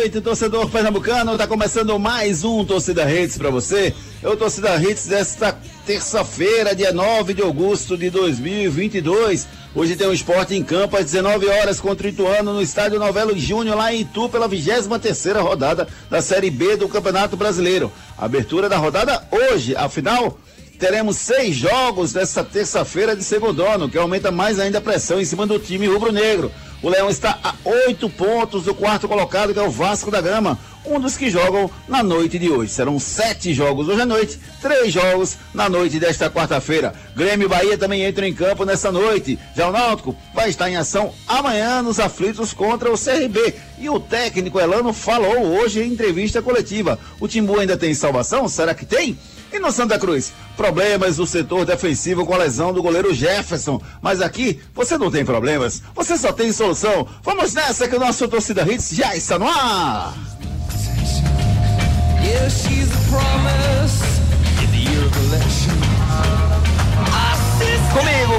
noite, torcedor pernambucano. Tá começando mais um Torcida Redes para você. É o Torcida Redes desta terça-feira, dia 9 de agosto de 2022. Hoje tem um esporte em campo às 19 horas contra o Ituano no estádio Novelo Júnior, lá em Itu, pela 23 rodada da Série B do Campeonato Brasileiro. Abertura da rodada hoje, afinal, teremos seis jogos nesta terça-feira de segundo ano, que aumenta mais ainda a pressão em cima do time rubro-negro. O Leão está a oito pontos do quarto colocado, que é o Vasco da Gama, um dos que jogam na noite de hoje. Serão sete jogos hoje à noite, três jogos na noite desta quarta-feira. Grêmio e Bahia também entram em campo nessa noite. Já o Náutico vai estar em ação amanhã nos aflitos contra o CRB. E o técnico Elano falou hoje em entrevista coletiva. O Timbu ainda tem salvação? Será que tem? E no Santa Cruz, problemas no setor defensivo com a lesão do goleiro Jefferson. Mas aqui você não tem problemas, você só tem solução. Vamos nessa que o nosso torcida Hits já está no ar. Yeah, Comigo,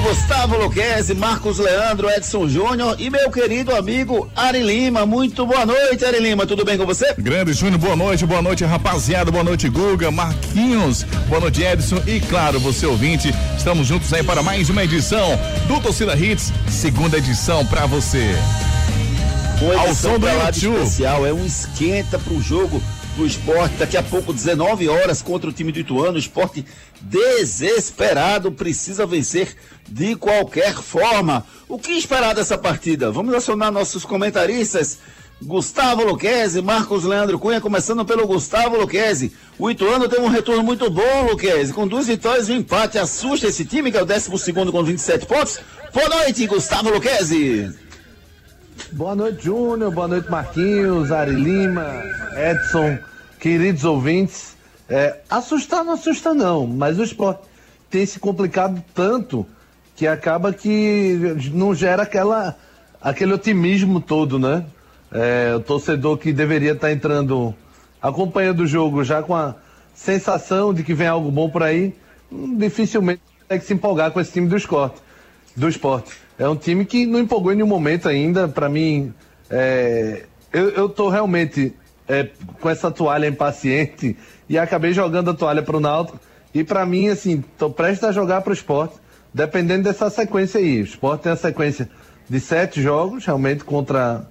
Gustavo Luquezzi, Marcos Leandro, Edson Júnior e meu querido amigo Ari Lima. Muito boa noite, Ari Lima. Tudo bem com você? Grande Júnior, boa noite, boa noite, rapaziada. Boa noite, Guga, Marquinhos. Boa noite, Edson. E claro, você ouvinte, estamos juntos aí para mais uma edição do Torcida Hits, segunda edição para você. Uma Ao som do especial, é um esquenta pro jogo esporte. Daqui a pouco, 19 horas, contra o time do Ituano. O esporte desesperado precisa vencer de qualquer forma. O que esperar dessa partida? Vamos acionar nossos comentaristas. Gustavo Luquezzi, Marcos Leandro Cunha, começando pelo Gustavo Luquezzi. O Ituano tem um retorno muito bom, Luquezzi, com duas vitórias e um empate. Assusta esse time, que é o 12 com 27 pontos. Boa noite, Gustavo Luquezzi. Boa noite, Júnior. Boa noite, Marquinhos, Ari Lima, Edson, queridos ouvintes. É, assustar não assusta não, mas o esporte tem se complicado tanto que acaba que não gera aquela, aquele otimismo todo, né? É, o torcedor que deveria estar entrando acompanhando o jogo já com a sensação de que vem algo bom por aí, dificilmente consegue se empolgar com esse time do esporte. Do esporte. É um time que não empolgou em nenhum momento ainda. Para mim, é, eu, tô realmente é, com essa toalha impaciente e acabei jogando a toalha para o Náutico. E para mim, assim, tô prestes a jogar para o esporte, dependendo dessa sequência aí. O esporte tem a sequência de sete jogos, realmente, contra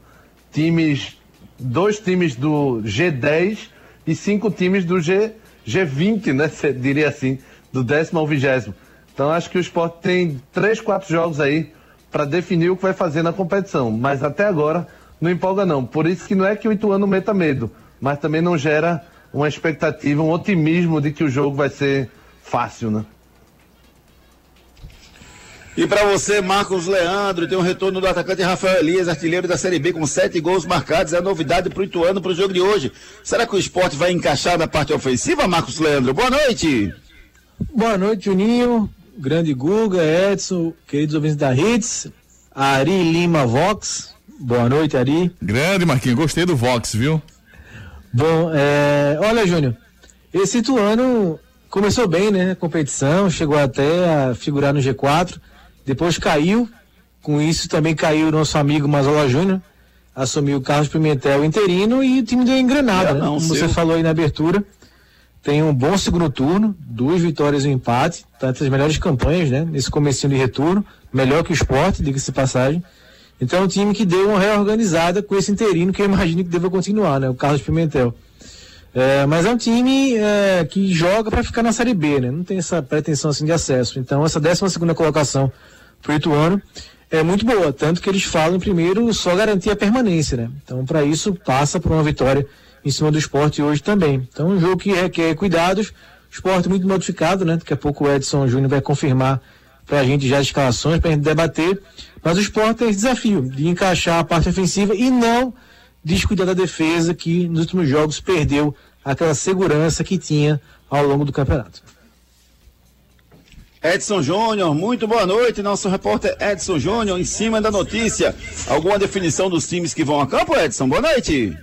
times, dois times do G10 e cinco times do G, G20, né? Diria assim, do décimo ao vigésimo. Então acho que o esporte tem três, quatro jogos aí para definir o que vai fazer na competição. Mas até agora não empolga não. Por isso que não é que o Ituano meta medo, mas também não gera uma expectativa, um otimismo de que o jogo vai ser fácil, né? E para você, Marcos Leandro, tem um retorno do atacante Rafael Elias, artilheiro da Série B, com sete gols marcados. É a novidade para o Ituano para o jogo de hoje. Será que o esporte vai encaixar na parte ofensiva, Marcos Leandro? Boa noite. Boa noite, Juninho grande Guga, Edson, queridos ouvintes da Hits, Ari Lima Vox. Boa noite, Ari. Grande, Marquinhos, gostei do Vox, viu? Bom, é, olha, Júnior, esse ano começou bem, né? Competição, chegou até a figurar no G4, depois caiu. Com isso também caiu o nosso amigo Mazola Júnior, assumiu o Carlos Pimentel interino e o time deu engrenada, né? Como seu. você falou aí na abertura tem um bom segundo turno, duas vitórias e um empate, tá entre as melhores campanhas, né? Nesse comecinho de retorno, melhor que o esporte, diga-se passagem. Então é um time que deu uma reorganizada com esse interino que eu imagino que deva continuar, né? O Carlos Pimentel. É, mas é um time é, que joga para ficar na Série B, né? Não tem essa pretensão assim de acesso. Então essa 12 segunda colocação pro Ituano é muito boa, tanto que eles falam primeiro só garantir a permanência, né? Então para isso passa por uma vitória em cima do esporte hoje também. Então, um jogo que requer cuidados, esporte muito modificado, né? Daqui a pouco o Edson Júnior vai confirmar para a gente já as escalações, para a gente debater. Mas o esporte tem esse desafio de encaixar a parte ofensiva e não descuidar da defesa, que nos últimos jogos perdeu aquela segurança que tinha ao longo do campeonato. Edson Júnior, muito boa noite, nosso repórter Edson Júnior, em cima da notícia. Alguma definição dos times que vão a campo, Edson? Boa noite.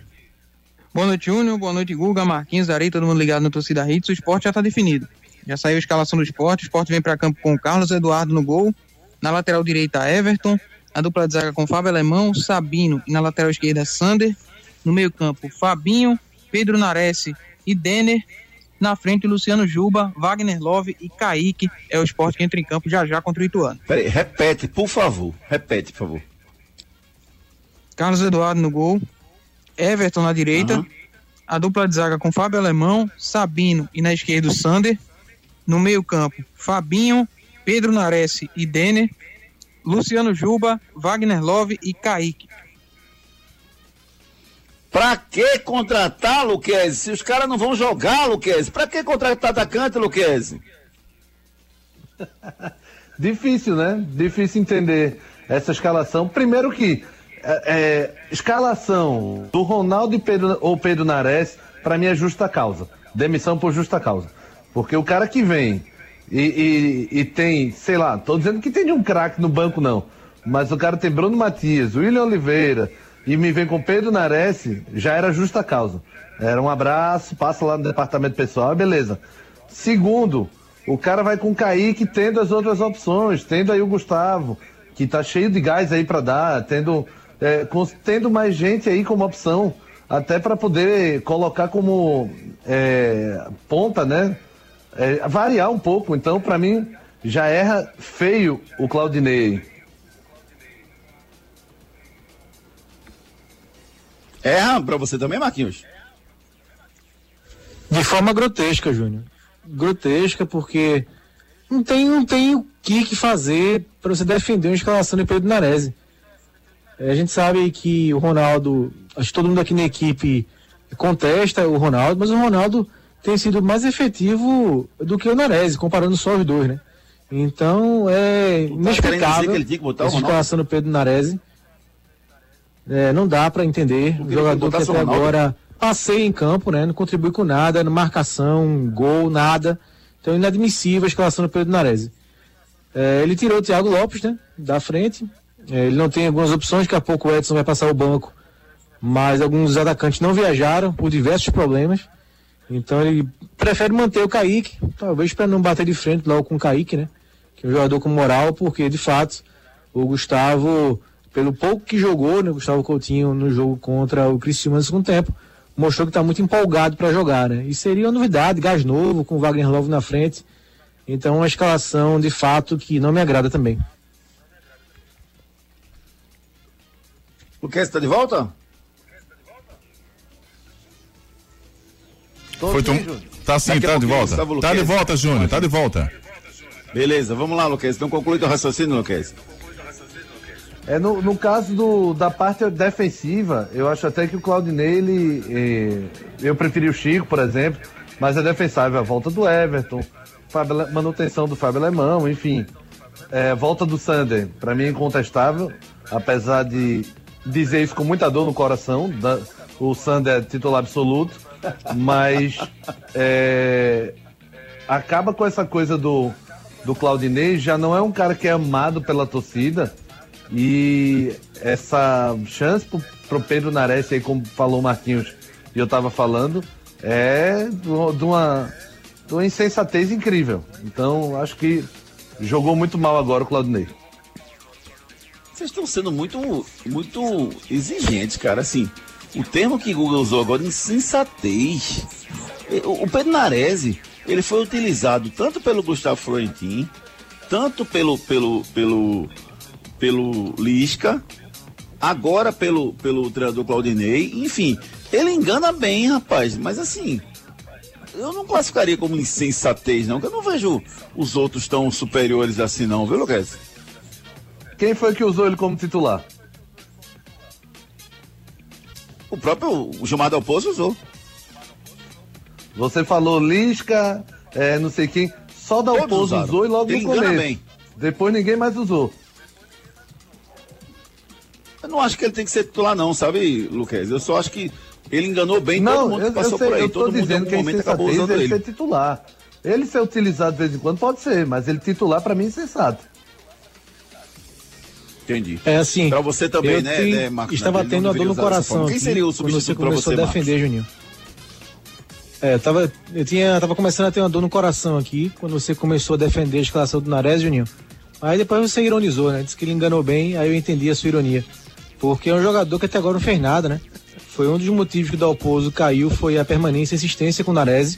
Boa noite, Júnior. Boa noite, Guga, Marquinhos, Arei, todo mundo ligado no Torcida Hits. O esporte já está definido. Já saiu a escalação do esporte. O esporte vem para campo com Carlos Eduardo no gol. Na lateral direita, Everton. A dupla de zaga com Fábio Alemão, Sabino. E na lateral esquerda, Sander. No meio-campo, Fabinho, Pedro Nares e Denner. Na frente, Luciano Juba, Wagner Love e Kaique. É o esporte que entra em campo já já contra o Ituano. Peraí, repete, por favor. Repete, por favor. Carlos Eduardo no gol. Everton na direita. Uhum. A dupla de zaga com Fábio Alemão, Sabino e na esquerda o Sander. No meio-campo, Fabinho, Pedro Nares e Denner. Luciano Juba, Wagner Love e Kaique. Pra que contratar, Luquezzi? Se os caras não vão jogar, Luquezzi, pra que contratar atacante, Luquezzi? Difícil, né? Difícil entender essa escalação. Primeiro que é, é, escalação do Ronaldo e Pedro, ou Pedro Nares, para mim é justa causa. Demissão por justa causa. Porque o cara que vem e, e, e tem, sei lá, tô dizendo que tem de um craque no banco, não. Mas o cara tem Bruno Matias, William Oliveira e me vem com Pedro Nares, já era justa causa. Era um abraço, passa lá no departamento pessoal, beleza. Segundo, o cara vai com Kaique tendo as outras opções, tendo aí o Gustavo, que tá cheio de gás aí para dar, tendo, é, com, tendo mais gente aí como opção, até para poder colocar como é, ponta, né? É, variar um pouco. Então, para mim, já erra feio o Claudinei. Erra pra você também, Marquinhos? De forma grotesca, Júnior. Grotesca, porque não tem, não tem o que, que fazer para você defender uma escalação de Pedro Nares. É, a gente sabe que o Ronaldo, acho que todo mundo aqui na equipe contesta o Ronaldo, mas o Ronaldo tem sido mais efetivo do que o Nares, comparando só os dois, né? Então é inexplicável essa escalação do Pedro Nares. É, não dá para entender. O jogador que até agora passeia em campo, né? Não contribui com nada, marcação, gol, nada. Então inadmissível a escalação do Pedro Nares. É, ele tirou o Thiago Lopes, né? Da frente. É, ele não tem algumas opções, daqui a pouco o Edson vai passar o banco. Mas alguns atacantes não viajaram por diversos problemas. Então ele prefere manter o Kaique, talvez para não bater de frente logo com o Kaique, né? Que é um jogador com moral, porque de fato o Gustavo pelo pouco que jogou, né, Gustavo Coutinho no jogo contra o Cristiano no segundo tempo, mostrou que está muito empolgado para jogar, né? E seria uma novidade, gás novo, com o Wagner Love na frente. Então, uma escalação de fato que não me agrada também. O que está de volta? Foi tu... Tá sim, tá de volta. Tá de volta, Júnior, tá de volta. Beleza, vamos lá, Luquez. Então conclui teu raciocínio, Luquez. É, no, no caso do, da parte defensiva, eu acho até que o Claudinei, ele, eh, eu preferi o Chico, por exemplo, mas é defensável a volta do Everton, Fábio, manutenção do Fábio Alemão, enfim. É, volta do Sander, para mim é incontestável, apesar de dizer isso com muita dor no coração, da, o Sander é titular absoluto, mas é, acaba com essa coisa do, do Claudinei, já não é um cara que é amado pela torcida, e essa chance pro, pro Pedro Nares, aí, como falou o Marquinhos e eu tava falando, é de uma, de uma insensatez incrível. Então, acho que jogou muito mal agora o Claudinei. Vocês estão sendo muito, muito exigentes, cara. Assim, o termo que Google usou agora, insensatez. O Pedro Nares, ele foi utilizado tanto pelo Gustavo Florentin, tanto pelo, pelo, pelo pelo Lisca, agora pelo, pelo treinador Claudinei, enfim, ele engana bem, rapaz, mas assim, eu não classificaria como insensatez, não, que eu não vejo os outros tão superiores assim, não, viu, Lucas? Quem foi que usou ele como titular? O próprio Gilmar Del Pozo usou. Você falou Lisca, é, não sei quem. Só Del Pozo usou e logo ele no começo. Bem. Depois ninguém mais usou. Eu não acho que ele tem que ser titular, não, sabe, Luquez? Eu só acho que ele enganou bem não, todo mundo que passou sei, por aí. Eu todo dizendo mundo que em algum momento acabou usando ele. ele. ser titular. Ele ser utilizado de vez em quando pode ser, mas ele titular para mim é sensato. Entendi. É assim. Pra você também, né, te... né, Marcos? Estava né? tendo a dor no coração. Quem seria o substituto para você? a defender, Juninho. É, tava, eu tinha, tava começando a ter uma dor no coração aqui, quando você começou a defender a escalação do Nares, Juninho. Aí depois você ironizou, né? Disse que ele enganou bem, aí eu entendi a sua ironia. Porque é um jogador que até agora não fez nada, né? foi um dos motivos que o Dalpozo caiu, foi a permanência e insistência com o Narese.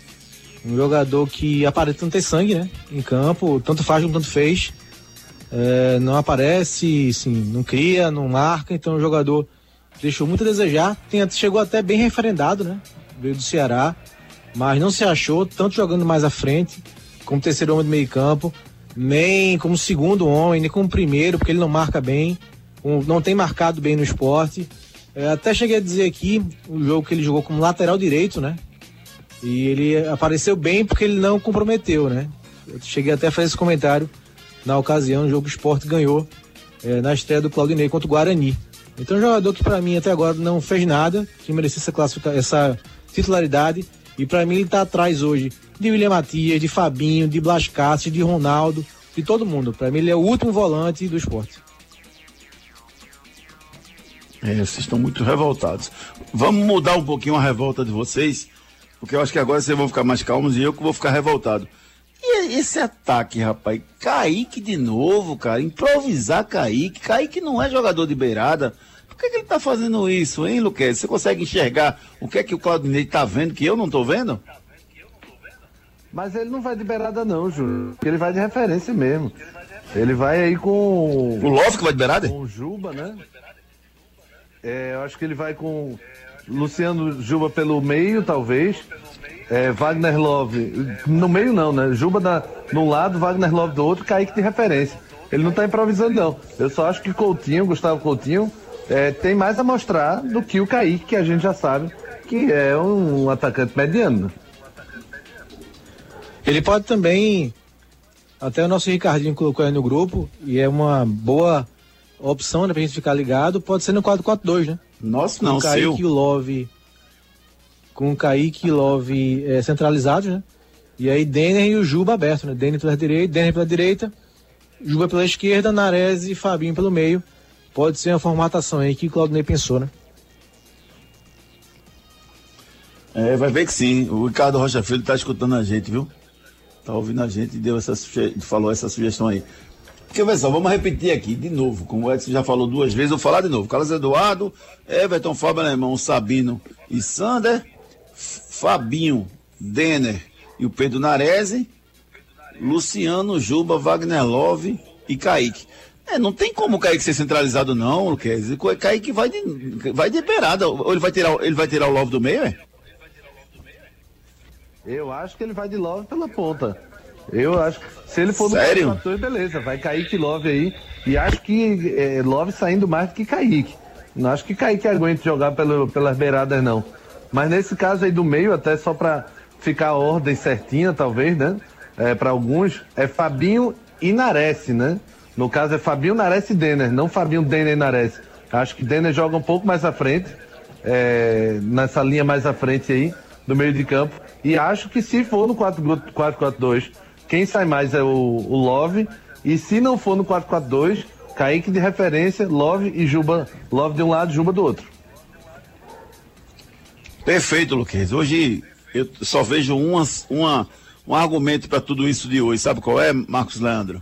Um jogador que aparenta não ter sangue, né? Em campo, tanto faz como tanto fez. É, não aparece, sim, não cria, não marca, então o jogador deixou muito a desejar. Tem, chegou até bem referendado, né? Veio do Ceará, mas não se achou, tanto jogando mais à frente, como terceiro homem do meio campo, nem como segundo homem, nem como primeiro, porque ele não marca bem, não tem marcado bem no esporte. É, até cheguei a dizer aqui o jogo que ele jogou como lateral direito, né? E ele apareceu bem porque ele não comprometeu, né? Eu cheguei até a fazer esse comentário na ocasião, o jogo o esporte ganhou é, na estreia do Claudinei contra o Guarani. Então, um jogador que para mim até agora não fez nada, que merecia essa, essa titularidade. E para mim ele está atrás hoje de William Matias, de Fabinho, de Blas Cássio, de Ronaldo, de todo mundo. Para mim ele é o último volante do esporte. É, vocês estão muito revoltados. Vamos mudar um pouquinho a revolta de vocês, porque eu acho que agora vocês vão ficar mais calmos e eu que vou ficar revoltado. E esse ataque, rapaz? Kaique de novo, cara. Improvisar Kaique. Kaique não é jogador de beirada. Por que, que ele tá fazendo isso, hein, Luquez? Você consegue enxergar o que é que o Claudinei tá vendo que eu não tô vendo? Mas ele não vai de beirada não, Júlio. Porque ele vai de referência mesmo. Ele vai aí com... O Love que vai de beirada? Com o Juba, né? É, eu acho que ele vai com Luciano Juba pelo meio, talvez é, Wagner Love, no meio não, né? Juba da, num lado, Wagner Love do outro, Kaique de referência. Ele não tá improvisando, não. Eu só acho que Coutinho, Gustavo Coutinho, é, tem mais a mostrar do que o Kaique, que a gente já sabe que é um atacante mediano. Ele pode também, até o nosso Ricardinho colocou aí no grupo, e é uma boa opção né, pra gente ficar ligado, pode ser no 4-4-2, né? Nossa, não, o Kaique seu. e o Love com o Kaique e Love é, centralizados, né? E aí Denner e o Juba aberto, né? Denner pela direita, Denner pela direita, Juba pela esquerda, Nares e Fabinho pelo meio. Pode ser uma formatação aí que o Claudinei pensou, né? É, vai ver que sim. O Ricardo Rocha Filho tá escutando a gente, viu? Tá ouvindo a gente e deu essa falou essa sugestão aí. Porque, pessoal, vamos repetir aqui de novo, como o Edson já falou duas vezes, vou falar de novo. Carlos Eduardo, Everton, Fábio Alemão, Sabino e Sander, Fabinho, Denner e o Pedro Narese, Luciano, Juba, Wagner Love e Kaique. É, não tem como o Kaique ser centralizado, não, Luquez. Kaique vai de, vai de beirada. Ou ele vai tirar, ele vai tirar o Love do meio, é? Eu acho que ele vai de Love pela ponta. Eu acho que se ele for Sério? no fator, beleza, vai Kaique Love aí. E acho que é, Love saindo mais do que Kaique. Não acho que Kaique aguente jogar pelo, pelas beiradas, não. Mas nesse caso aí do meio, até só para ficar a ordem certinha, talvez, né? É, para alguns, é Fabinho e Nares, né? No caso é Fabinho, Nares e Denner, não Fabinho, Denner e Nares. Acho que Denner joga um pouco mais à frente, é, nessa linha mais à frente aí, do meio de campo. E acho que se for no 4-4-2, quem sai mais é o, o Love. E se não for no 4-4-2, Kaique de referência, Love e Juba. Love de um lado, Juba do outro. Perfeito, Luquez. Hoje eu só vejo uma, uma, um argumento para tudo isso de hoje. Sabe qual é, Marcos Leandro?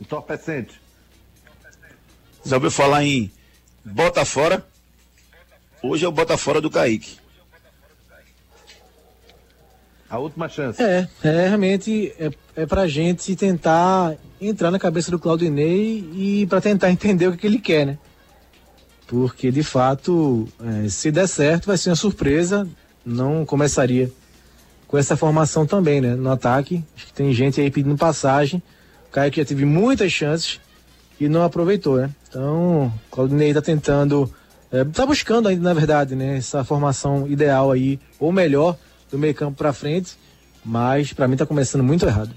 Entorpecente. Já ouviu falar em bota fora? Hoje é o bota fora do Kaique. A última chance. É, é realmente é, é pra gente tentar entrar na cabeça do Claudinei e para tentar entender o que, que, ele quer, né? Porque de fato, é, se der certo, vai ser uma surpresa. Não começaria com essa formação também, né? No ataque. Acho que tem gente aí pedindo passagem. O Caio que já teve muitas chances e não aproveitou, né? Então, Claudinei tá tentando. É, tá buscando ainda, na verdade, né? Essa formação ideal aí, ou melhor, do meio campo para frente, mas para mim está começando muito errado.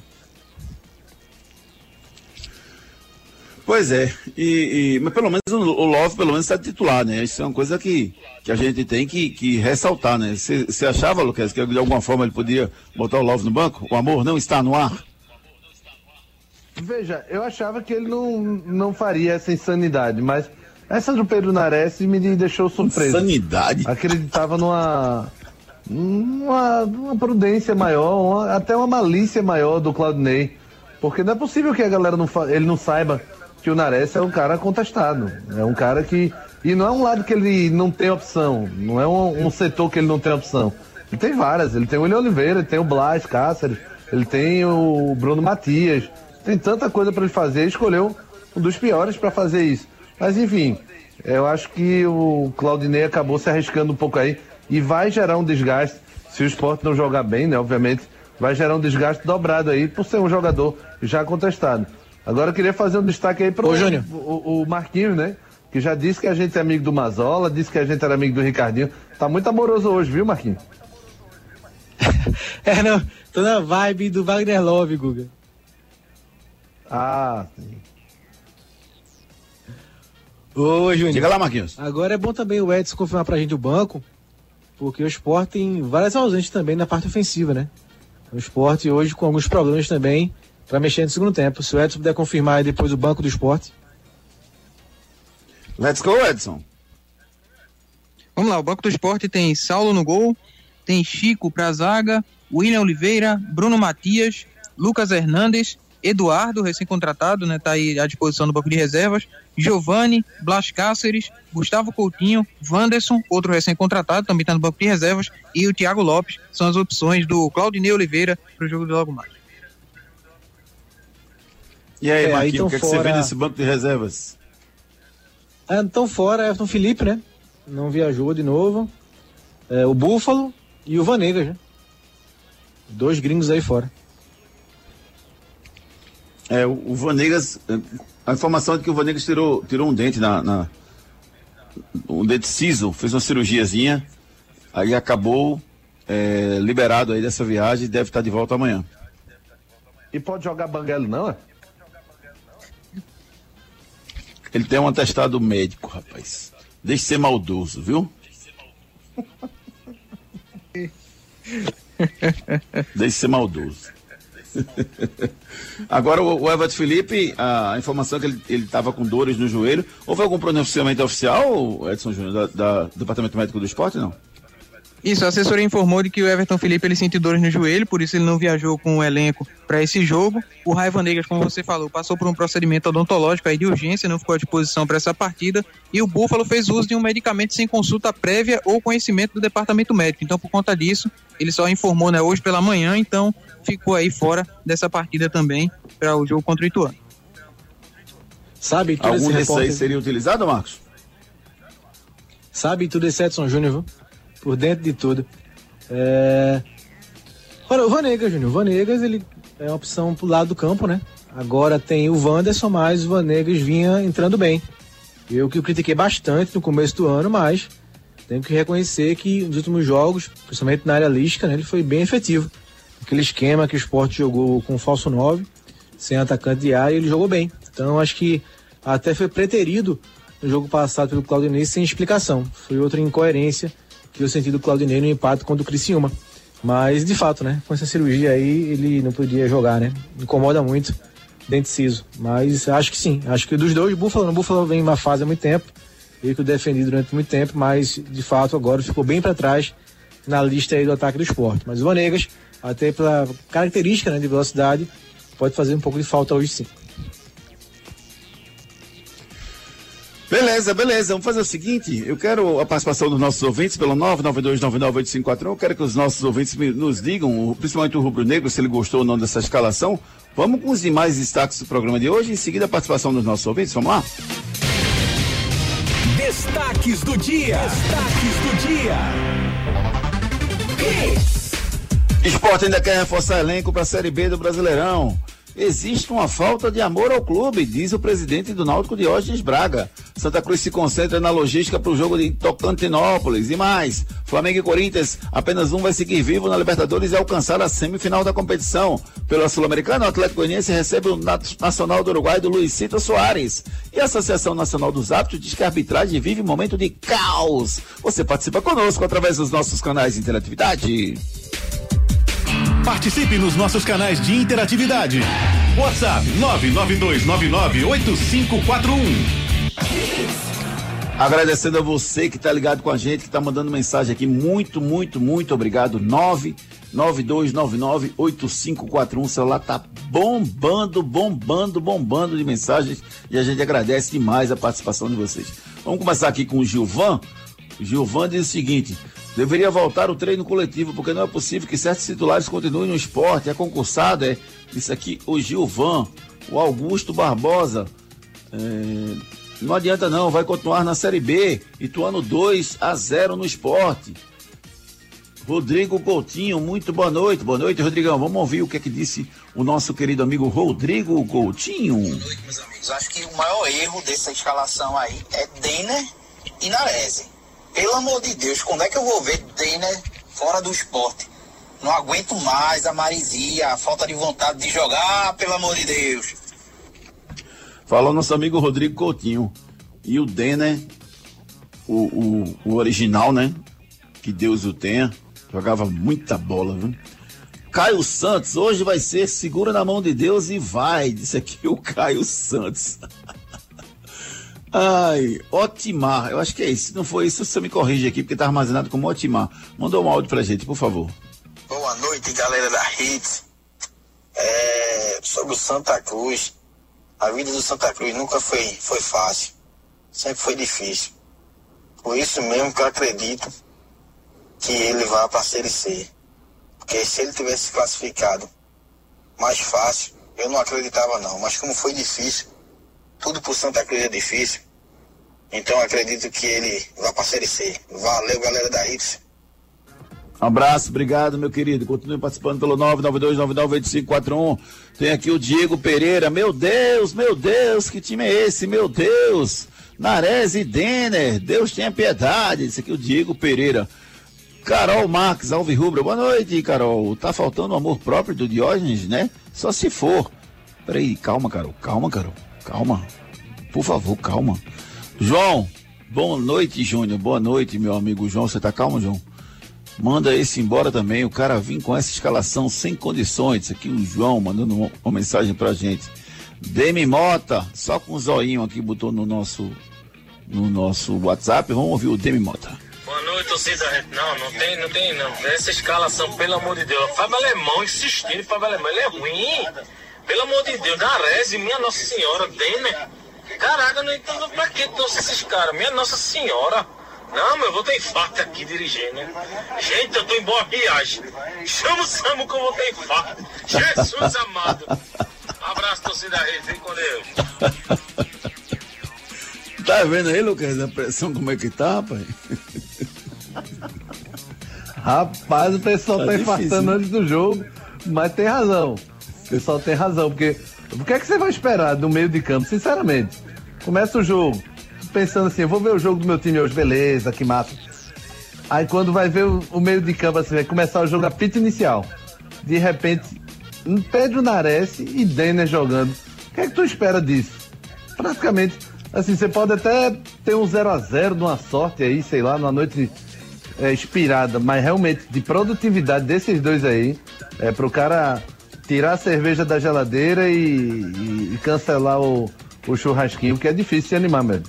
Pois é, e, e, mas pelo menos o Love pelo menos está titular, né? Isso é uma coisa que, que a gente tem que, que ressaltar, né? Você achava, Lucas, que de alguma forma ele podia botar o Love no banco? O amor não está no ar? Veja, eu achava que ele não, não faria essa insanidade, mas essa do Pedro Nares me deixou surpreso. Insanidade? Acreditava numa uma, uma prudência maior, uma, até uma malícia maior do Claudinei. Porque não é possível que a galera não ele não saiba que o Nares é um cara contestado. É um cara que E não é um lado que ele não tem opção, não é um, um setor que ele não tem opção. Ele tem várias, ele tem o William Oliveira, ele tem o Blas Cáceres, ele tem o Bruno Matias, tem tanta coisa para ele fazer, ele escolheu um dos piores para fazer isso. Mas enfim, eu acho que o Claudinei acabou se arriscando um pouco aí e vai gerar um desgaste se o esporte não jogar bem, né? Obviamente, vai gerar um desgaste dobrado aí por ser um jogador já contestado. Agora eu queria fazer um destaque aí para o, o, o Marquinhos, né? Que já disse que a gente é amigo do Mazola, disse que a gente era amigo do Ricardinho. Tá muito amoroso hoje, viu, Marquinhos? é, não. Tô na vibe do Wagner Love, Guga. Ah, sim. Ô, Júnior. Diga lá, Marquinhos. Agora é bom também o Edson confirmar pra gente o banco, porque o esporte tem várias ausentes também na parte ofensiva, né? O esporte hoje com alguns problemas também para mexer no segundo tempo. Se o Edson puder confirmar aí depois o banco do esporte. Let's go, Edson. Vamos lá, o banco do esporte tem Saulo no gol, tem Chico pra zaga, William Oliveira, Bruno Matias, Lucas Hernandes, Eduardo, recém-contratado, né, tá aí à disposição do banco de reservas, Giovanni, Blas Cáceres, Gustavo Coutinho, Wanderson, outro recém-contratado, também está no banco de reservas, e o Thiago Lopes, são as opções do Claudinei Oliveira para o jogo de logo mais. E aí, é, Marquinhos, o que, fora... é que você vê nesse banco de reservas? É, então fora Everton Felipe, né? Não viajou de novo. É, o Búfalo e o Vanegas, né? Dois gringos aí fora. É, o, o Vanegas, a informação é que o Vanegas tirou, tirou um dente na, na um dente ciso, fez uma cirurgiazinha, aí acabou é, liberado aí dessa viagem e deve estar de volta amanhã. E pode jogar banguelo não, é? Ele tem um atestado médico, rapaz. Deixe ser maldoso, viu? Deixe ser maldoso. Agora o, o Everton Felipe, a informação é que ele estava com dores no joelho. Houve algum pronunciamento oficial, Edson Júnior, da, da, do Departamento Médico do Esporte, não? Isso, a assessoria informou de que o Everton Felipe ele sentiu dores no joelho, por isso ele não viajou com o elenco para esse jogo. O Raiva Negras, como você falou, passou por um procedimento odontológico aí de urgência, não ficou à disposição para essa partida. E o Búfalo fez uso de um medicamento sem consulta prévia ou conhecimento do departamento médico. Então, por conta disso, ele só informou né, hoje pela manhã, então ficou aí fora dessa partida também para o jogo contra o Ituano. Sabe tudo Algum desses aí seria utilizado, Marcos? Sabe tudo esse Edson Júnior, viu? Por dentro de tudo. É... Olha, o Vanegas, Júnior. O Vanegas, ele é uma opção pro lado do campo, né? Agora tem o Wanderson, mas o Vanegas vinha entrando bem. Eu que o critiquei bastante no começo do ano, mas tenho que reconhecer que nos últimos jogos, principalmente na área lística, né, ele foi bem efetivo. Aquele esquema que o esporte jogou com falso 9, sem atacante de área, ele jogou bem. Então acho que até foi preterido no jogo passado pelo Claudinei sem explicação. Foi outra incoerência que eu senti do Claudinei no empate contra o Criciúma. Mas, de fato, né? Com essa cirurgia aí, ele não podia jogar, né? Incomoda muito, dente ciso. Mas acho que sim. Acho que dos dois, o Búfalo, o Búfalo vem em uma fase há muito tempo. Ele que eu defendi durante muito tempo, mas de fato agora ficou bem para trás na lista aí do ataque do esporte. Mas o Vanegas, até pela característica né, de velocidade, pode fazer um pouco de falta hoje sim. Beleza, beleza. Vamos fazer o seguinte: eu quero a participação dos nossos ouvintes pelo 992998541. Eu quero que os nossos ouvintes nos digam, principalmente o Rubro Negro, se ele gostou ou não dessa escalação. Vamos com os demais destaques do programa de hoje. Em seguida, a participação dos nossos ouvintes. Vamos lá? Destaques do dia. Destaques do dia. Esporte ainda quer reforçar elenco para a Série B do Brasileirão. Existe uma falta de amor ao clube, diz o presidente do Náutico Diógenes Braga. Santa Cruz se concentra na logística para o jogo de Tocantinópolis e mais. Flamengo e Corinthians, apenas um vai seguir vivo na Libertadores e alcançar a semifinal da competição. Pela Sul-Americana, o Atlético Goianiense recebe o Nacional do Uruguai do Luizito Soares. E a Associação Nacional dos Árbitros diz que a arbitragem vive um momento de caos. Você participa conosco através dos nossos canais de interatividade. Participe nos nossos canais de interatividade. WhatsApp 992998541. Agradecendo a você que está ligado com a gente, que está mandando mensagem aqui. Muito, muito, muito obrigado. 92998541. O celular tá bombando, bombando, bombando de mensagens e a gente agradece demais a participação de vocês. Vamos começar aqui com o Gilvan. O Gilvan diz o seguinte: deveria voltar o treino coletivo, porque não é possível que certos titulares continuem no esporte. É concursado, é. Isso aqui, o Gilvan, o Augusto Barbosa. É, não adianta não, vai continuar na Série B, Ituano 2 a 0 no esporte. Rodrigo Coutinho, muito boa noite. Boa noite, Rodrigão. Vamos ouvir o que é que disse o nosso querido amigo Rodrigo Coutinho. Boa noite, meus amigos. Acho que o maior erro dessa escalação aí é Denner e Narese. Pelo amor de Deus, quando é que eu vou ver Denner fora do esporte? Não aguento mais a marisia, a falta de vontade de jogar, pelo amor de Deus. Falou nosso amigo Rodrigo Coutinho. E o Denner, o, o, o original, né? Que Deus o tenha Jogava muita bola, viu? Caio Santos, hoje vai ser segura na mão de Deus e vai, disse aqui o Caio Santos. Ai, Otimar, eu acho que é isso. Se não foi isso, você me corrige aqui, porque tá armazenado como Otimar. Mandou um áudio pra gente, por favor. Boa noite, galera da Hits. É, sobre o Santa Cruz. A vida do Santa Cruz nunca foi, foi fácil. Sempre foi difícil. Por isso mesmo que eu acredito que ele vá para a Série C. Porque se ele tivesse classificado mais fácil, eu não acreditava não. Mas como foi difícil, tudo por Santa Cruz é difícil. Então acredito que ele vá para a Série C. Valeu, galera da Hits. Um abraço, obrigado, meu querido. Continue participando pelo 992998541. Tem aqui o Diego Pereira. Meu Deus, meu Deus, que time é esse? Meu Deus. Nares e Denner, Deus tenha piedade. Esse aqui é o Diego Pereira. Carol Marques, Alvirrubra, boa noite, Carol. Tá faltando o amor próprio do Diógenes, né? Só se for. Peraí, calma, Carol, calma, Carol, calma. Por favor, calma. João, boa noite, Júnior, boa noite, meu amigo João. Você tá calmo, João? Manda esse embora também. O cara vim com essa escalação sem condições. Aqui o João mandando uma, mensagem pra gente. Demi Mota, só com um zoinho aqui, botou no nosso, no nosso WhatsApp. Vamos ouvir o Demi Mota. Boa noite, torcida. Não, não tem, não tem, não. Essa escalação, pelo amor de Deus. Fábio Alemão insistindo, Fábio Alemão, ele é ruim. Pelo amor de Deus, Darese, minha Nossa Senhora, Denner. Caraca, não entendo pra que trouxe esses caras. Minha Nossa Senhora. Não, mas eu vou ter infarto aqui dirigindo. Gente, eu tô em boa viagem. Chama o Samu que eu vou ter infarto. Jesus amado. abraço, torcida Rede. Vem com Deus. Tá vendo aí, Lucas, a pressão como é que tá, rapaz? Rapaz, o pessoal tá, tá infartando antes do jogo, mas tem razão. O pessoal tem razão, porque o que é que você vai esperar do meio de campo, sinceramente? Começa o jogo, pensando assim, eu vou ver o jogo do meu time hoje, beleza, que massa. Aí quando vai ver o, o meio de campo, assim, vai começar o jogo a pita inicial. De repente, Pedro Nares e Denner jogando. O que é que tu espera disso? Praticamente, assim, você pode até ter um 0 a 0 numa sorte aí, sei lá, numa noite é, inspirada, mas realmente de produtividade desses dois aí, é pro cara tirar a cerveja da geladeira e, e, e cancelar o, o churrasquinho, que é difícil de animar mesmo.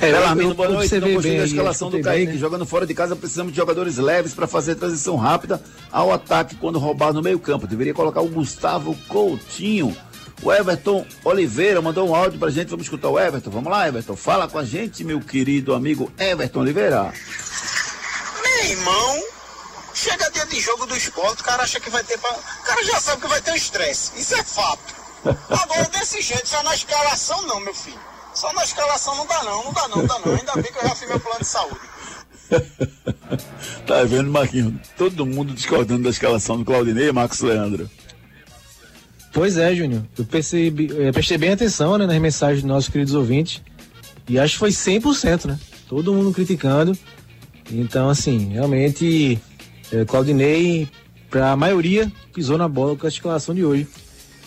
É, Belarmino, boa noite. Não gostei da escalação do Kaique. Bem, né? Jogando fora de casa, precisamos de jogadores leves para fazer a transição rápida ao ataque quando roubar no meio-campo. Deveria colocar o Gustavo Coutinho o Everton Oliveira mandou um áudio pra gente. Vamos escutar o Everton. Vamos lá, Everton. Fala com a gente, meu querido amigo Everton Oliveira. Meu irmão, chega dia de jogo do esporte, o cara acha que vai ter. Pra... O cara já sabe que vai ter um estresse. Isso é fato. Agora, desse jeito, só na escalação, não, meu filho. Só na escalação não dá, não. Não dá, não, não dá, não. Ainda bem que eu já fiz meu plano de saúde. tá vendo, Marquinhos? Todo mundo discordando da escalação do Claudinei e Marcos Leandro. Pois é, Júnior. Eu percebi, eu prestei bem atenção né, nas mensagens dos nossos queridos ouvintes. E acho que foi 100%, né? Todo mundo criticando. Então, assim, realmente, é, Claudinei, para a maioria, pisou na bola com a escalação de hoje.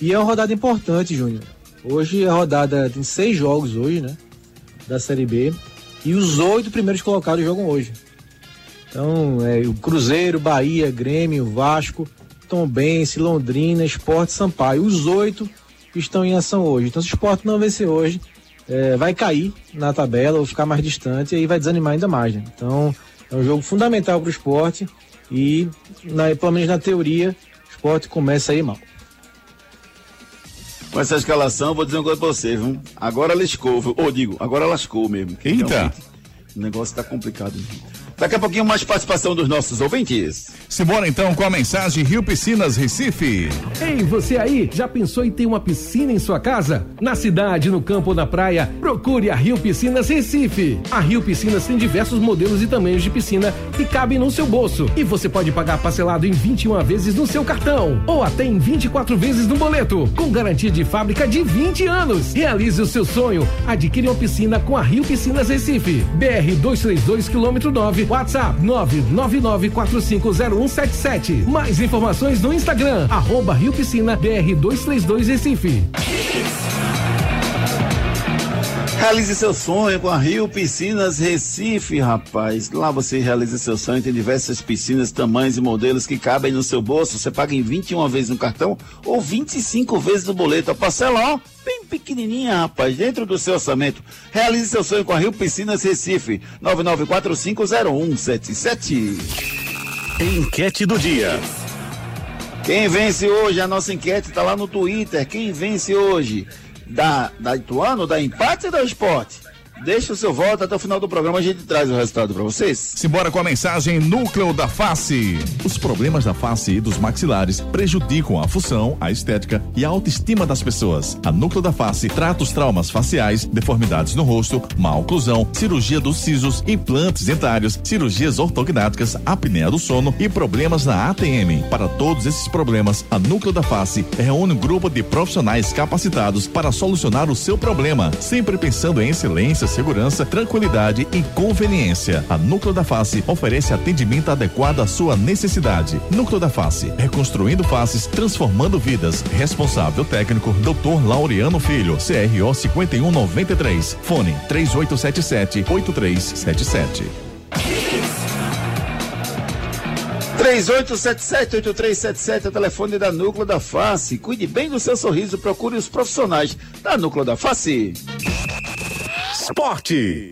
E é uma rodada importante, Júnior. Hoje a rodada, tem seis jogos hoje, né? Da Série B. E os oito primeiros colocados jogam hoje. Então, é, o Cruzeiro, Bahia, Grêmio, Vasco, Tombense, Londrina, Esporte Sampaio. Os oito estão em ação hoje. Então, se o esporte não vencer hoje, é, vai cair na tabela ou ficar mais distante e aí vai desanimar ainda mais. Né? Então, é um jogo fundamental para o esporte E, na, pelo menos na teoria, o esporte começa aí mal. Com essa escalação, vou dizer uma coisa pra você, viu? Agora lascou, ou digo, agora lascou mesmo. que Eita. O negócio tá complicado. Daqui a pouquinho mais participação dos nossos ouvintes. Simbora então com a mensagem Rio Piscinas Recife. Ei, você aí, já pensou em ter uma piscina em sua casa? Na cidade, no campo ou na praia, procure a Rio Piscinas Recife. A Rio Piscinas tem diversos modelos e tamanhos de piscina que cabem no seu bolso. E você pode pagar parcelado em 21 vezes no seu cartão ou até em 24 vezes no boleto, com garantia de fábrica de 20 anos. Realize o seu sonho. Adquire uma piscina com a Rio Piscinas Recife. BR 232 quilômetro 9, WhatsApp 999450177. Mais informações no Instagram, arroba Rio Piscina BR 232 Recife. Realize seu sonho com a Rio Piscinas Recife, rapaz. Lá você realiza seu sonho, tem diversas piscinas, tamanhos e modelos que cabem no seu bolso. Você paga em 21 vezes no cartão ou 25 vezes no boleto. A parcela, ó, bem pequenininha, rapaz, dentro do seu orçamento. Realize seu sonho com a Rio Piscinas Recife. 99450177. Enquete do dia. Quem vence hoje? A nossa enquete está lá no Twitter. Quem vence hoje? Da, da Ituano, da empate ou da esporte? Deixa o seu voto até o final do programa, a gente traz o resultado para vocês. Simbora com a mensagem Núcleo da Face. Os problemas da face e dos maxilares prejudicam a função, a estética e a autoestima das pessoas. A Núcleo da Face trata os traumas faciais, deformidades no rosto, má oclusão, cirurgia dos sisos, implantes dentários, cirurgias ortognáticas, apneia do sono e problemas na ATM. Para todos esses problemas, a Núcleo da Face reúne um grupo de profissionais capacitados para solucionar o seu problema, sempre pensando em excelência, segurança, tranquilidade e conveniência. A Núcleo da Face oferece atendimento adequado à sua necessidade. Núcleo da Face, reconstruindo faces, transformando vidas. Responsável técnico, Dr. Laureano Filho, CRO 5193. Fone 3877 8377. 3877-8377 é o telefone da Núcleo da Face. Cuide bem do seu sorriso, procure os profissionais da Núcleo da Face. Esporte.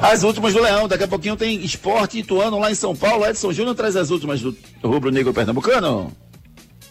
As últimas do Leão, daqui a pouquinho tem esporte ituano lá em São Paulo. Edson Júnior traz as últimas do Rubro Negro Pernambucano.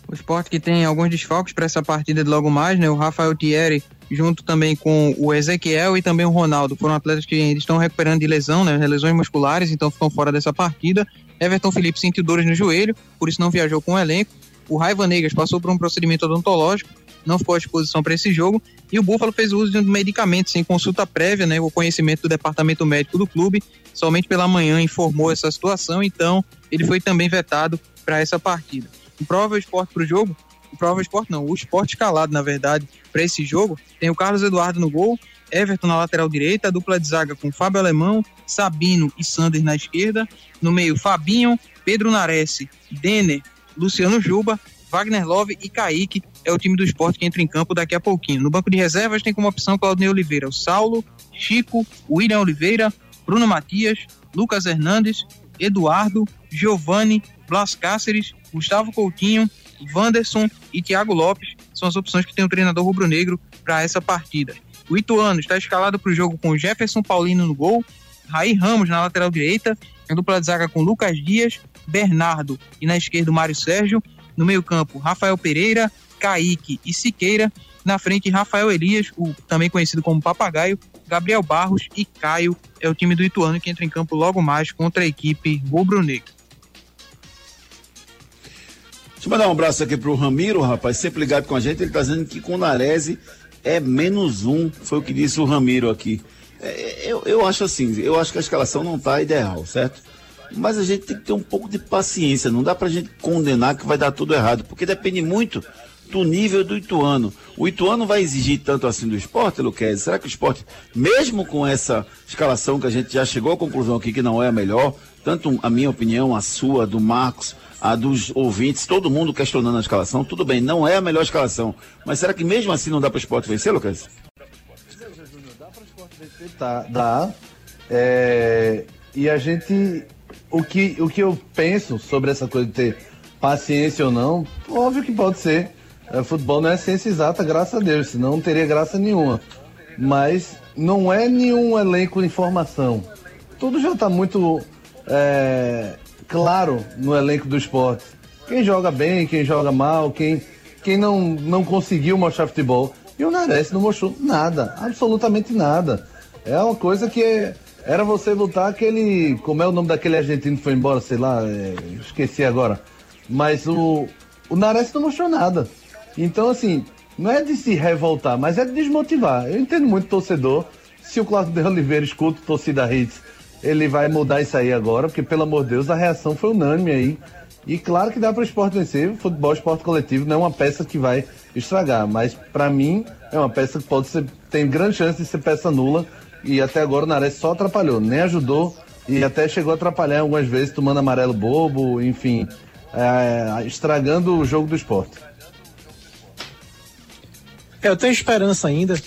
O esporte que tem alguns desfalques para essa partida de logo mais, né? O Rafael Thierry, junto também com o Ezequiel e também o Ronaldo. Foram atletas que ainda estão recuperando de lesão, né? Lesões musculares, então ficam fora dessa partida. Everton Felipe sentiu dores no joelho, por isso não viajou com o elenco. O Raiva Negas passou por um procedimento odontológico, não ficou à disposição para esse jogo. E o Búfalo fez uso de um medicamento sem consulta prévia, né? O conhecimento do departamento médico do clube. Somente pela manhã informou essa situação, então ele foi também vetado para essa partida. O provável esporte para o jogo, provável esporte não, o esporte escalado, na verdade, para esse jogo, tem o Carlos Eduardo no gol, Everton na lateral direita, a dupla de zaga com Fábio Alemão, Sabino e Sander na esquerda, no meio Fabinho, Pedro Nares, Denner, Luciano Juba, Wagner Love e Kaique é o time do esporte que entra em campo daqui a pouquinho. No banco de reservas tem como opção Claudinei Oliveira, o Saulo, Chico, William Oliveira, Bruno Matias, Lucas Hernandes, Eduardo, Giovanni, Blas Cáceres, Gustavo Coutinho, Wanderson e Thiago Lopes são as opções que tem o treinador rubro-negro para essa partida. O Ituano está escalado para o jogo com Jefferson Paulino no gol, Raí Ramos na lateral direita, a dupla de zaga com Lucas Dias, Bernardo e na esquerda o Mário Sérgio, no meio-campo Rafael Pereira, Kaique e Siqueira, na frente Rafael Elias, o também conhecido como Papagaio, Gabriel Barros e Caio é o time do Ituano que entra em campo logo mais contra a equipe rubro-negra. Deixa eu mandar um abraço aqui pro Ramiro, rapaz, sempre ligado com a gente. Ele tá dizendo que com Narese é menos um, foi o que disse o Ramiro aqui. É, eu, eu acho assim, eu acho que a escalação não tá ideal, certo? Mas a gente tem que ter um pouco de paciência, não dá pra gente condenar que vai dar tudo errado, porque depende muito do nível do Ituano. O Ituano vai exigir tanto assim do esporte, Luquez? Será que o esporte, mesmo com essa escalação que a gente já chegou à conclusão aqui que não é a melhor, tanto a minha opinião, a sua, do Marcos, a dos ouvintes, todo mundo questionando a escalação, tudo bem, não é a melhor escalação. Mas será que mesmo assim não dá para o esporte vencer, Lucas? Tá, dá. É, e a gente. O que, o que eu penso sobre essa coisa de ter paciência ou não, óbvio que pode ser. É, futebol não é ciência exata, graças a Deus, senão não teria graça nenhuma. Mas não é nenhum elenco de informação. Tudo já está muito é, claro no elenco do esporte. Quem joga bem, quem joga mal, quem, quem não, não conseguiu mostrar futebol. E o Nares não mostrou nada, absolutamente nada. É uma coisa que era você botar aquele. Como é o nome daquele argentino que foi embora, sei lá, é, esqueci agora. Mas o, o Nares não mostrou nada. Então, assim, não é de se revoltar, mas é de desmotivar. Eu entendo muito torcedor. Se o Cláudio de Oliveira escuta o torcida Hits, ele vai mudar isso aí agora, porque, pelo amor de Deus, a reação foi unânime aí. E claro que dá para o esporte vencer. Futebol, esporte coletivo, não é uma peça que vai estragar. Mas, para mim, é uma peça que pode ser. tem grande chance de ser peça nula. E até agora o Nares só atrapalhou, nem ajudou. E até chegou a atrapalhar algumas vezes, tomando amarelo bobo, enfim, é, estragando o jogo do esporte. É, eu tenho esperança ainda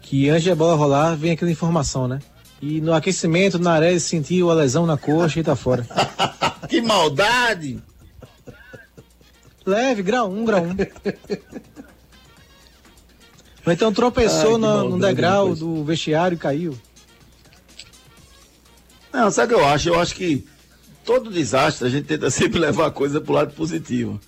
que antes da bola rolar vem aquela informação, né? E no aquecimento, o Nares sentiu a lesão na coxa e tá fora. que maldade! Leve, grau 1, um, grau 1. Um. Ou então tropeçou Ai, no, no, degrau depois. do vestiário e caiu. Não, sabe o que eu acho? Eu acho que todo desastre a gente tenta sempre levar a coisa pro lado positivo.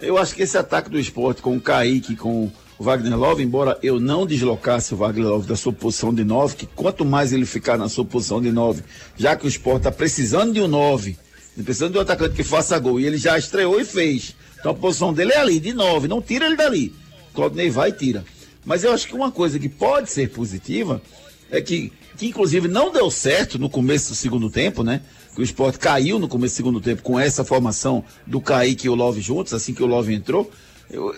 Eu acho que esse ataque do esporte com o Kaique, com o Wagner Love, embora eu não deslocasse o Wagner Love da sua posição de 9, que quanto mais ele ficar na sua posição de 9, já que o esporte está precisando de um 9, precisando de um atacante que faça gol, e ele já estreou e fez. Então a posição dele é ali, de 9, não tira ele dali. Claudinei vai e tira. Mas eu acho que uma coisa que pode ser positiva é que, que inclusive não deu certo no começo do segundo tempo, né? Que o esporte caiu no começo do segundo tempo com essa formação do Kaique e o Love juntos, assim que o Love entrou.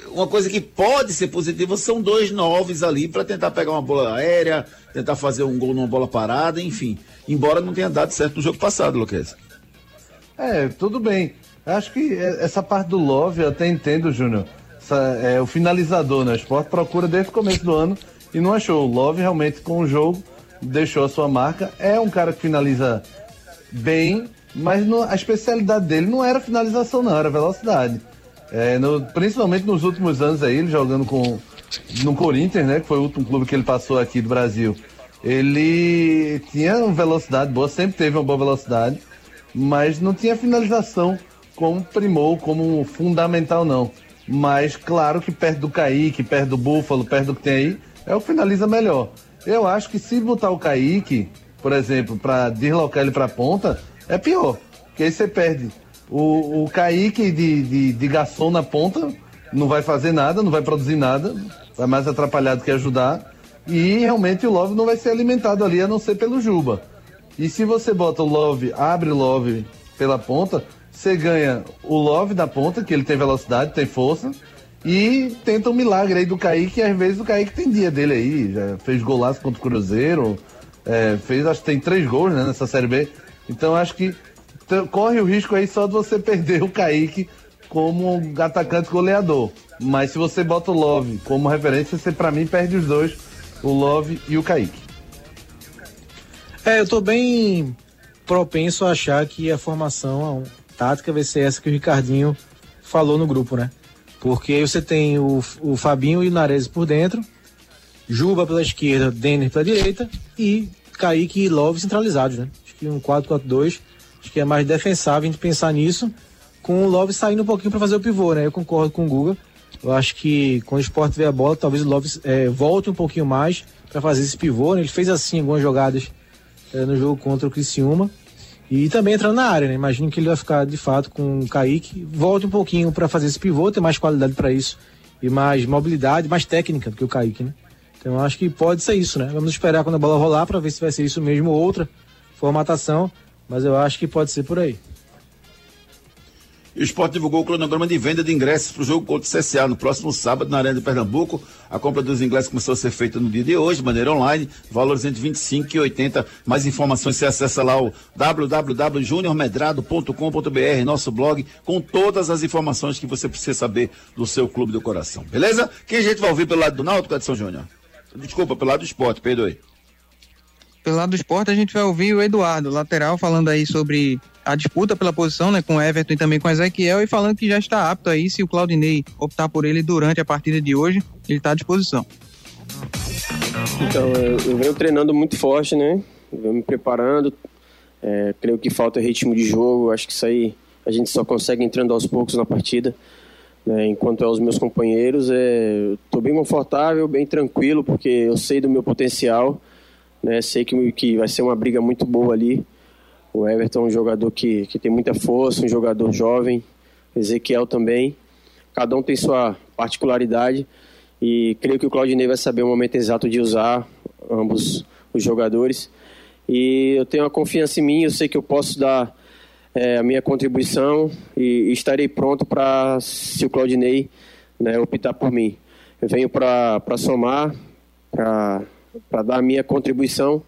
Uma coisa que pode ser positiva são dois noves ali para tentar pegar uma bola aérea, tentar fazer um gol numa bola parada, enfim. Embora não tenha dado certo no jogo passado, Luquez. É, tudo bem. Acho que essa parte do Love eu até entendo, Júnior. É, o finalizador, né? Esporte procura desde o começo do ano e não achou. O Love realmente com o jogo deixou a sua marca. É um cara que finaliza bem, mas a especialidade dele não era finalização, não, era velocidade. É, no, principalmente nos últimos anos aí, ele jogando com no Corinthians, né? Que foi o último clube que ele passou aqui do Brasil. Ele tinha uma velocidade boa, sempre teve uma boa velocidade, mas não tinha finalização como primor, como fundamental, não. Mas claro que perto do Kaique, perto do Búfalo, perto do que tem aí, é o que finaliza melhor. Eu acho que se botar o Kaique, por exemplo, para deslocar ele para ponta, é pior. Porque aí você perde o, o Kaique de, de, de garçom na ponta não vai fazer nada, não vai produzir nada, vai mais atrapalhar do que ajudar. E realmente o Love não vai ser alimentado ali, a não ser pelo Juba. E se você bota o Love, abre o Love pela ponta, você ganha o Love da ponta, que ele tem velocidade, tem força, e tenta um milagre aí do Kaique, às vezes o Kaique tem dia dele aí, já fez golaço contra o Cruzeiro, é, fez, acho que tem três gols né, nessa Série B. Então acho que corre o risco aí só de você perder o Kaique como atacante goleador. Mas se você bota o Love como referência, você para mim perde os dois, o Love e o Kaique. É, eu tô bem propenso a achar que a formação a tática vai ser essa que o Ricardinho falou no grupo, né? Porque aí você tem o, o Fabinho e o Nares por dentro, Juba pela esquerda, Denner pela direita e Kaique e Love centralizados, né? Acho que um 4-4-2 Acho que é mais defensável a gente pensar nisso, com o Love saindo um pouquinho para fazer o pivô, né? Eu concordo com o Guga. Eu acho que quando o esporte tiver a bola, talvez o Love é, volte um pouquinho mais para fazer esse pivô. Né? Ele fez assim algumas jogadas é, no jogo contra o Criciúma. E também entrando na área, né? Imagino que ele vai ficar de fato com o Kaique. Volte um pouquinho para fazer esse pivô, ter mais qualidade para isso. E mais mobilidade, mais técnica do que o Kaique, né? Então acho que pode ser isso, né? Vamos esperar quando a bola rolar para ver se vai ser isso mesmo ou outra formatação. Mas eu acho que pode ser por aí. E o Sport divulgou o cronograma de venda de ingressos para o jogo contra o CSA no próximo sábado na Arena de Pernambuco. A compra dos ingressos começou a ser feita no dia de hoje, de maneira online, valores entre 25 e 80. Mais informações você acessa lá o www.juniormedrado.com.br, nosso blog, com todas as informações que você precisa saber do seu clube do coração. Beleza? Quem a gente vai ouvir pelo lado do Náutico, Edson Júnior? Desculpa, pelo lado do esporte, perdoe pelo lado do esporte, a gente vai ouvir o Eduardo, lateral, falando aí sobre a disputa pela posição, né, com Everton e também com o Ezequiel, e falando que já está apto aí, se o Claudinei optar por ele durante a partida de hoje, ele está à disposição. Então, eu, venho treinando muito forte, né? Eu venho me preparando. É, creio que falta ritmo de jogo, acho que isso aí a gente só consegue entrando aos poucos na partida. Né? Enquanto aos meus companheiros, estou é, bem confortável, bem tranquilo, porque eu sei do meu potencial, né? sei que, que vai ser uma briga muito boa ali. O Everton é um jogador que, que tem muita força, um jogador jovem, Ezequiel também. Cada um tem sua particularidade e creio que o Claudinei vai saber o momento exato de usar ambos os jogadores. E eu tenho a confiança em mim, eu sei que eu posso dar é, a minha contribuição e, e estarei pronto para, se o Claudinei né, optar por mim. Eu venho para somar, para dar a minha contribuição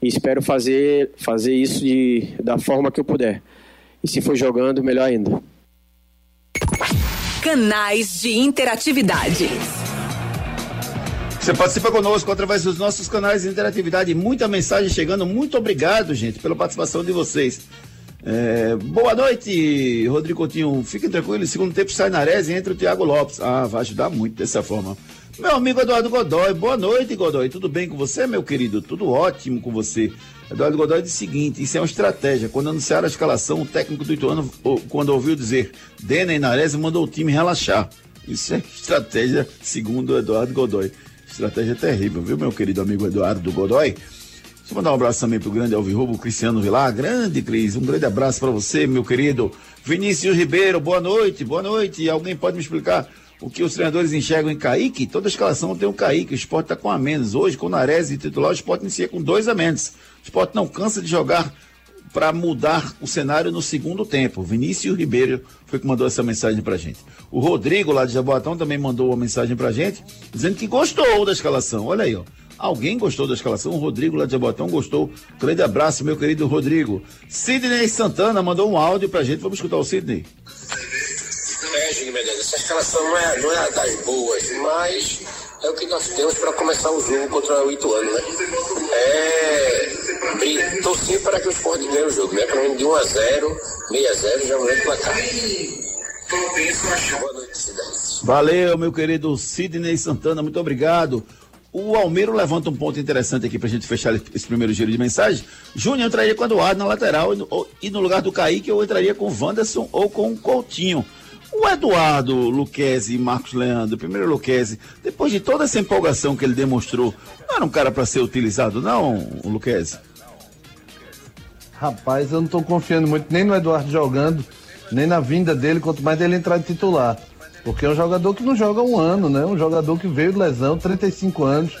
e espero fazer, fazer isso de, da forma que eu puder. E se for jogando, melhor ainda. Canais de interatividade. Você participa conosco através dos nossos canais de interatividade. Muita mensagem chegando. Muito obrigado, gente, pela participação de vocês. É, boa noite, Rodrigo Coutinho. Fiquem tranquilos, segundo tempo sai na Reze e entra o Thiago Lopes. Ah, vai ajudar muito dessa forma. Meu amigo Eduardo Godoy, boa noite, Godoy. Tudo bem com você, meu querido? Tudo ótimo com você. Eduardo Godoy diz o seguinte: isso é uma estratégia. Quando anunciaram a escalação, o técnico do Ituano, quando ouviu dizer Dena e Nares, mandou o time relaxar. Isso é estratégia, segundo Eduardo Godoy. Estratégia terrível, viu, meu querido amigo Eduardo Godoy? Deixa eu mandar um abraço também pro grande Alvirrubo, Cristiano Vilar. Grande, Cris. Um grande abraço para você, meu querido. Vinícius Ribeiro, boa noite, boa noite. Alguém pode me explicar o que os treinadores enxergam em Kaique? Toda escalação tem um Kaique. O esporte está com a menos. Hoje, com o Nares e titular, o esporte inicia com dois a menos. O esporte não cansa de jogar para mudar o cenário no segundo tempo. Vinícius Ribeiro foi que mandou essa mensagem para gente. O Rodrigo, lá de Jaboatão, também mandou uma mensagem para gente, dizendo que gostou da escalação. Olha aí, ó. Alguém gostou da escalação? O Rodrigo lá de Jaboatão gostou. Grande abraço, meu querido Rodrigo. Sidney Santana mandou um áudio pra gente. Vamos escutar o Sidney. É, Medeiros, essa escalação não é, não é das boas, mas é o que nós temos para começar o jogo contra o Ituano, né? É. Torcer para que o Sport ganhe o jogo, né? Pelo menos de 1 a 0 6 a 0 já mudou o placar. Boa Valeu, meu querido Sidney Santana, muito obrigado. O Almeiro levanta um ponto interessante aqui para a gente fechar esse primeiro giro de mensagem. Júnior entraria com Eduardo na lateral e no, lugar do Kaique eu entraria com Wanderson ou com o Coutinho. O Eduardo Luquezzi e Marcos Leandro, primeiro Luquezzi, depois de toda essa empolgação que ele demonstrou, não era um cara para ser utilizado, não, o Luquezzi? Rapaz, eu não estou confiando muito nem no Eduardo jogando, nem na vinda dele, quanto mais dele entrar de titular. Porque é um jogador que não joga um ano, né? Um jogador que veio de lesão, 35 anos.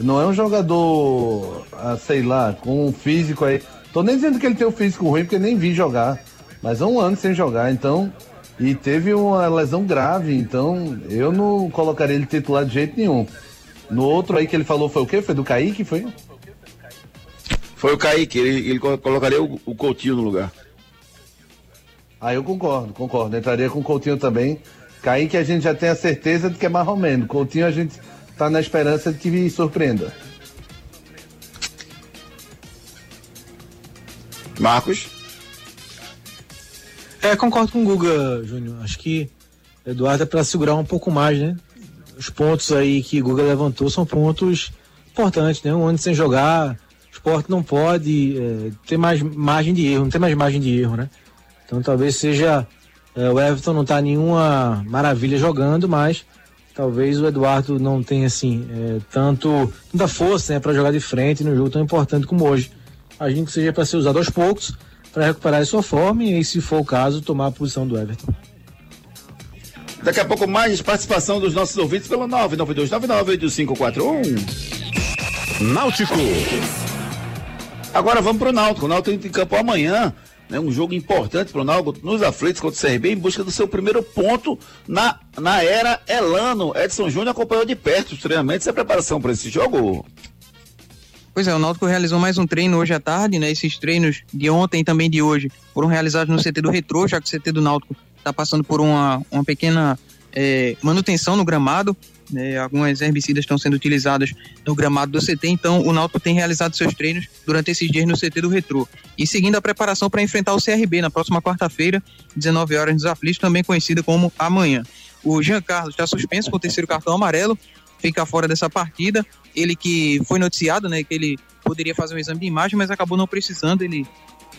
Não é um jogador, ah, sei lá, com um físico aí. Tô nem dizendo que ele tem um físico ruim, porque nem vi jogar. Mas é um ano sem jogar, então. E teve uma lesão grave, então eu não colocaria ele titular de jeito nenhum. No outro aí que ele falou foi o quê? Foi do Kaique? Foi? Foi o Kaique, ele, ele colocaria o, o Coutinho no lugar. Ah, eu concordo, concordo. Entraria com o Coutinho também. Kaique a gente já tem a certeza de que é mais ou menos. Coutinho a gente está na esperança de que surpreenda. Marcos? É, concordo com o Guga, Júnior. Acho que Eduardo é para segurar um pouco mais, né? Os pontos aí que o Guga levantou são pontos importantes, né? Um ano sem jogar, o esporte não pode é, ter mais margem de erro, não tem mais margem de erro, né? Então talvez seja é, o Everton não está nenhuma maravilha jogando, mas talvez o Eduardo não tenha assim é, tanto tanta força né, para jogar de frente num jogo tão importante como hoje. Imagino que seja para ser usado aos poucos para recuperar a sua forma e, se for o caso, tomar a posição do Everton. Daqui a pouco mais participação dos nossos ouvintes pelo 992998541. Náutico. Agora vamos para o Náutico. O Náutico entra em campo amanhã né, um jogo importante para o Náutico nos aflitos contra o CRB em busca do seu primeiro ponto na, na era Elano. Edson Júnior acompanhou de perto os treinamentos e a preparação para esse jogo. Pois é, o Náutico realizou mais um treino hoje à tarde, né? Esses treinos de ontem e também de hoje foram realizados no CT do Retrô, já que o CT do Náutico está passando por uma, uma pequena é, manutenção no gramado né, algumas herbicidas estão sendo utilizadas no gramado do CT, então o Náutico tem realizado seus treinos durante esses dias no CT do Retrô. E seguindo a preparação para enfrentar o CRB na próxima quarta-feira, 19 horas nos aflitos, também conhecida como amanhã. O Jean Carlos está suspenso com o terceiro cartão amarelo, fica fora dessa partida. Ele que foi noticiado, né, que ele poderia fazer um exame de imagem, mas acabou não precisando. Ele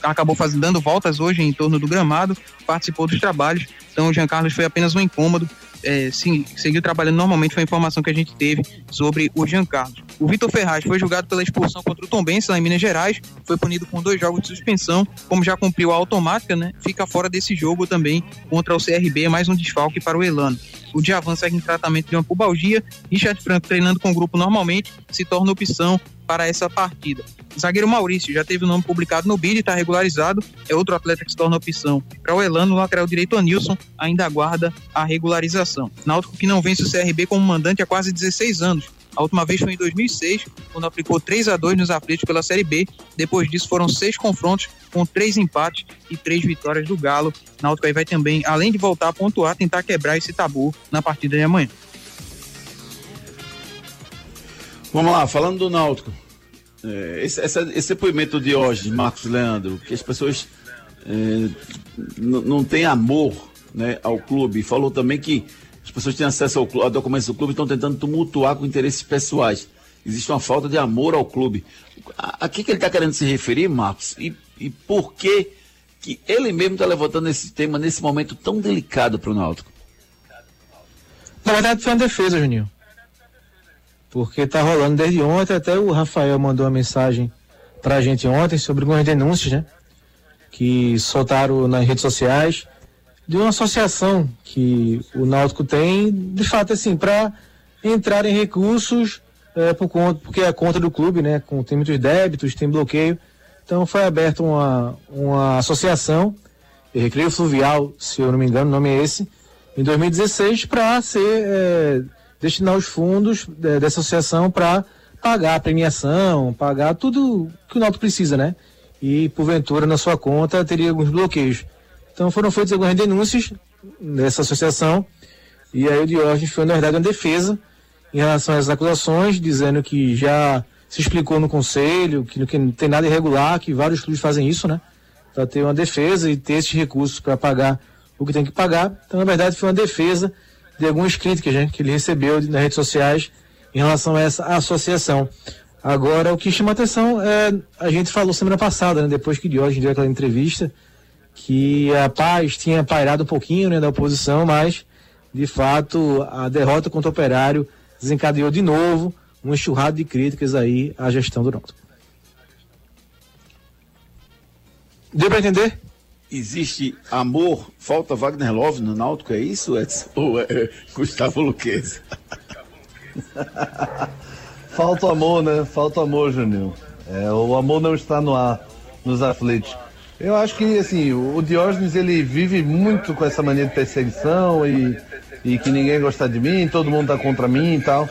acabou fazendo, dando voltas hoje em torno do gramado, participou dos trabalhos. Então o Jean Carlos foi apenas um incômodo. É, sim, seguiu trabalhando normalmente, foi a informação que a gente teve sobre o Jean Carlos. O Vitor Ferraz foi julgado pela expulsão contra o Tom Benz, lá em Minas Gerais, foi punido com dois jogos de suspensão, como já cumpriu a automática, né? Fica fora desse jogo também contra o CRB, mais um desfalque para o Elano. O Djavan segue em tratamento de uma pubalgia, Richard Franco treinando com o grupo normalmente, se torna opção para essa partida. Zagueiro Maurício já teve o nome publicado no BID está regularizado. É outro atleta que se torna opção. Para o Elano, o lateral direito Anilson ainda aguarda a regularização. Náutico que não vence o CRB como mandante há quase 16 anos. A última vez foi em 2006, quando aplicou 3 a 2 nos aflitos pela Série B. Depois disso foram seis confrontos com três empates e três vitórias do Galo. Náutico aí vai também, além de voltar a pontuar, tentar quebrar esse tabu na partida de amanhã. Vamos lá, falando do Náutico. É, esse, esse, depoimento de hoje, Marcos Leandro, que as pessoas é, não têm amor né, ao clube. Falou também que as pessoas têm acesso ao, a documentos do clube e estão tentando tumultuar com interesses pessoais. Existe uma falta de amor ao clube. A, a que, que ele está querendo se referir, Marcos? E, e por que, que ele mesmo está levantando esse tema nesse momento tão delicado para o Náutico? Na verdade, foi uma defesa, Juninho porque tá rolando desde ontem, até o Rafael mandou uma mensagem pra gente ontem sobre algumas denúncias, né? Que soltaram nas redes sociais de uma associação que o Náutico tem, de fato, assim, para entrar em recursos é, por conta, porque é a conta do clube, né? Com, tem muitos débitos, tem bloqueio. Então foi aberta uma, uma associação, Recreio Fluvial, se eu não me engano, o nome é esse, em 2016, para ser. É, destinar os fundos é, dessa associação para pagar a premiação, pagar tudo que o Náutico precisa, né? E, porventura, na sua conta, teria alguns bloqueios. Então foram feitas algumas denúncias dessa associação e aí o Diógenes foi, na verdade, uma defesa em relação essas acusações, dizendo que já se explicou no conselho, que não tem nada irregular, que vários clubes fazem isso, né? Para ter uma defesa e ter esses recursos para pagar o que tem que pagar. Então, na verdade, foi uma defesa de algumas críticas né, que ele recebeu nas redes sociais em relação a essa associação. Agora, o que chama atenção é, a gente falou semana passada, né, depois que Diógenes deu aquela entrevista, que a paz tinha pairado um pouquinho né, da oposição, mas, de fato, a derrota contra o Operário desencadeou de novo um enxurrado de críticas aí à gestão do Náutico. Deu para entender? Existe amor, falta Wagner Love no Náutico, é isso, Edson? Ou é Gustavo Luquez? falta amor, né? Falta amor, Juninho. É, o amor não está no ar, nos aflitos. Eu acho que, assim, o Diógenes, ele vive muito com essa mania de perseguição e, e que ninguém gosta de mim, todo mundo tá contra mim e tal.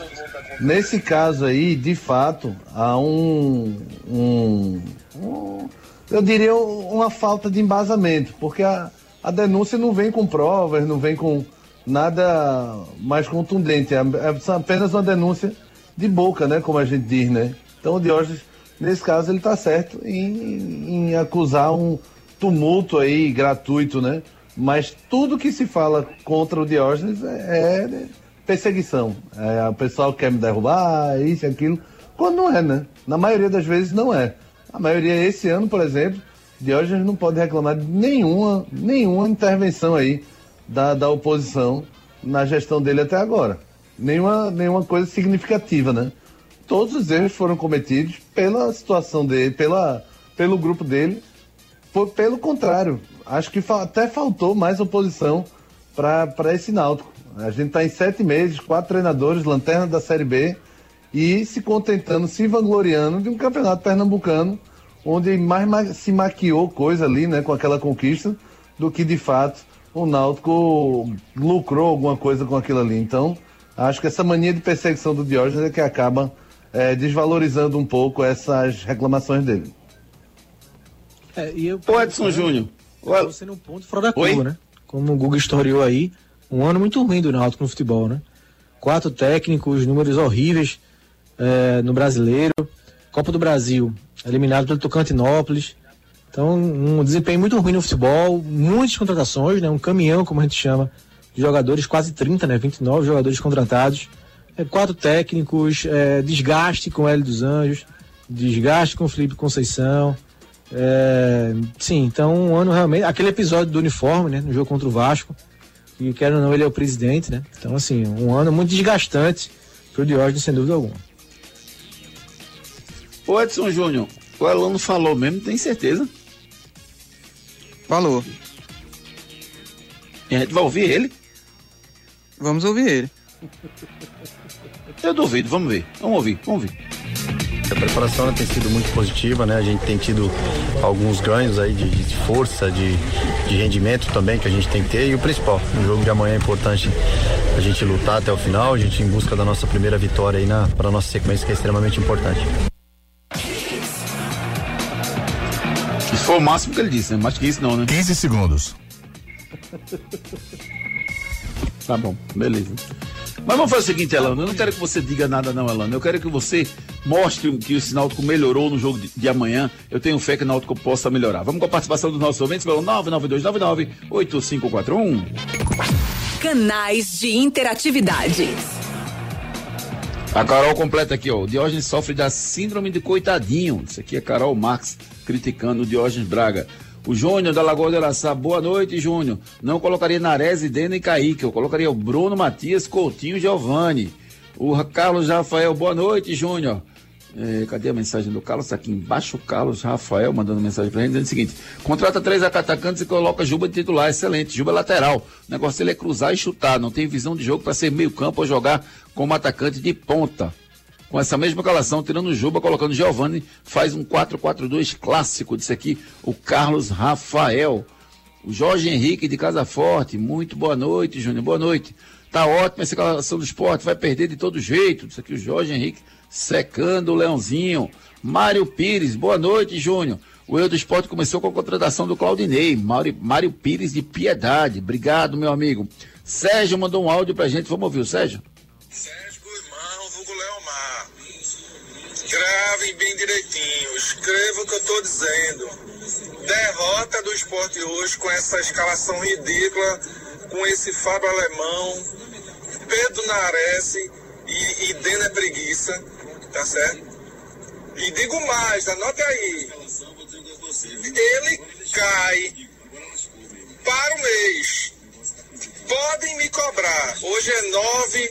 Nesse caso aí, de fato, há um, um, um eu diria, uma falta de embasamento, porque a, a denúncia não vem com provas, não vem com nada mais contundente, é, é apenas uma denúncia de boca, né, como a gente diz, né? Então o Diógenes, nesse caso, ele está certo em, em acusar um tumulto aí gratuito, né? Mas tudo que se fala contra o Diógenes é, é perseguição. É, o pessoal quer me derrubar, isso e aquilo, quando não é, né? Na maioria das vezes não é. A maioria, esse ano, por exemplo, Diógenes não pode reclamar de nenhuma, nenhuma intervenção aí da, da oposição na gestão dele até agora. Nenhuma, nenhuma coisa significativa, né? Todos os erros foram cometidos pela situação dele, pela, pelo grupo dele. Por, pelo contrário, acho que fa até faltou mais oposição para esse Náutico. A gente está em sete meses, quatro treinadores, lanterna da Série B e se contentando, se vangloriando de um campeonato pernambucano onde mais se maquiou coisa ali, né, com aquela conquista, do que de fato o Náutico lucrou alguma coisa com aquilo ali. Então, acho que essa mania de perseguição do Diógenes é que acaba é, desvalorizando um pouco essas reclamações dele. É, e eu, o Edson Júnior. Você num ponto fora da curva, né? Como o Google historiou aí, um ano muito ruim do Náutico no futebol, né? Quatro técnicos, números horríveis é, no brasileiro. Copa do Brasil, eliminado pelo Tocantinópolis. Então, um desempenho muito ruim no futebol, muitas contratações, né? Um caminhão, como a gente chama, de jogadores, quase 30, né? 29 jogadores contratados. É, quatro técnicos, é, desgaste com o Hélio dos Anjos, desgaste com o Felipe Conceição. É, sim, então um ano realmente. Aquele episódio do uniforme, né? No jogo contra o Vasco. Que quer ou não, ele é o presidente, né? Então, assim, um ano muito desgastante pro Diógenes, sem dúvida alguma. Ô Edson Júnior, o aluno falou mesmo, tem certeza? Falou. E a gente vai ouvir ele? Vamos ouvir ele. Eu duvido, vamos ver. Vamos ouvir, vamos ouvir. A preparação tem sido muito positiva, né? A gente tem tido alguns ganhos aí de, de força, de, de, rendimento também que a gente tem que ter. E o principal, no jogo de amanhã é importante a gente lutar até o final, a gente em busca da nossa primeira vitória aí na para nossa sequência que é extremamente importante. Foi o máximo que ele disse, né? Mais que isso não, né? 15 segundos. tá bom, beleza. Mas vamos fazer o seguinte, Elano. Eu não quero que você diga nada, não, Elano. Eu quero que você mostre que o Náutico melhorou no jogo de, de, amanhã. Eu tenho fé que o Náutico possa melhorar. Vamos com a participação dos nossos ouvintes pelo 99299-8541. Canais de interatividade. A Carol completa aqui, ó. O Diógenes sofre da síndrome de coitadinho. Isso aqui é Carol Marx criticando o Diógenes Braga. O Júnior da Lagoa de Araçá, boa noite, Júnior. Não colocaria Nares, Dena e Kaique. Eu colocaria o Bruno, Matias, Coutinho e Giovanni. O Carlos Rafael, boa noite, Júnior. É, cadê a mensagem do Carlos? Tá aqui embaixo o Carlos Rafael mandando mensagem pra gente dizendo o seguinte: contrata três atacantes e coloca Juba de titular. Excelente. Juba é lateral. O negócio dele é cruzar e chutar. Não tem visão de jogo para ser meio-campo ou jogar como atacante de ponta com essa mesma calação, tirando o Juba, colocando Giovanni, faz um 4-4-2 clássico. Disse aqui o Carlos Rafael. O Jorge Henrique de Casa Forte, muito boa noite, Júnior, boa noite. Tá ótima essa calação do esporte, vai perder de todo jeito. Disse aqui o Jorge Henrique secando o Leãozinho. Mário Pires, boa noite, Júnior. O erro do esporte começou com a contratação do Claudinei. Mário, Mário Pires de Piedade. Obrigado, meu amigo. Sérgio mandou um áudio pra gente. Vamos ouvir o Sérgio? Gravem bem direitinho, escreva o que eu estou dizendo. Derrota do esporte hoje com essa escalação ridícula, com esse Fábio Alemão, Pedro Nares e, e Dena Preguiça, tá certo? E digo mais, anote aí. Ele cai para o mês. Podem me cobrar. Hoje é 9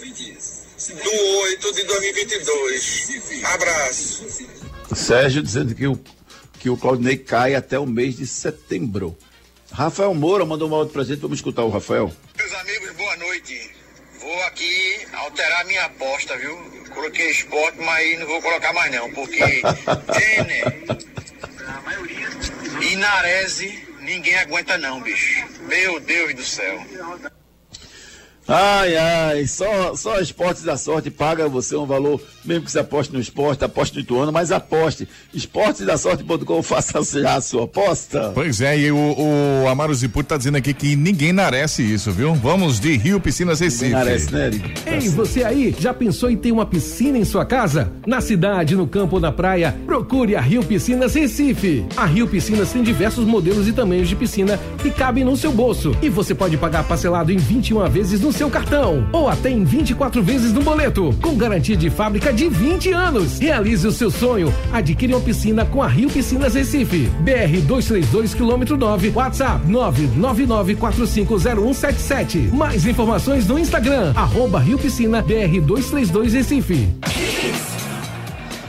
do 8 de 2022. Abraço. Sérgio dizendo que o, que o Claudinei cai até o mês de setembro. Rafael Moura mandou um áudio pra gente, vamos escutar o Rafael. Meus amigos, boa noite. Vou aqui alterar minha aposta, viu? Coloquei esporte, mas não vou colocar mais não, porque Denner e Narese ninguém aguenta não, bicho. Meu Deus do céu. Ai, ai, só, só Esportes da Sorte paga você um valor, mesmo que você aposte no esporte, aposte no Ituano, mas aposte. Esportesdasorte.com, faça já a sua aposta. Pois é, e o, o Amaro Ziputo tá dizendo aqui que ninguém merece isso, viu? Vamos de Rio Piscinas Recife. Ninguém merece, né, Ei, você aí, já pensou em ter uma piscina em sua casa? Na cidade, no campo ou na praia, procure a Rio Piscinas Recife. A Rio Piscinas tem diversos modelos e tamanhos de piscina que cabem no seu bolso. E você pode pagar parcelado em 21 vezes no seu cartão ou até em 24 vezes no boleto, com garantia de fábrica de 20 anos. Realize o seu sonho. Adquire uma piscina com a Rio Piscinas Recife. BR 232 km 9, WhatsApp 999450177. Mais informações no Instagram, arroba Rio Piscina BR 232 Recife.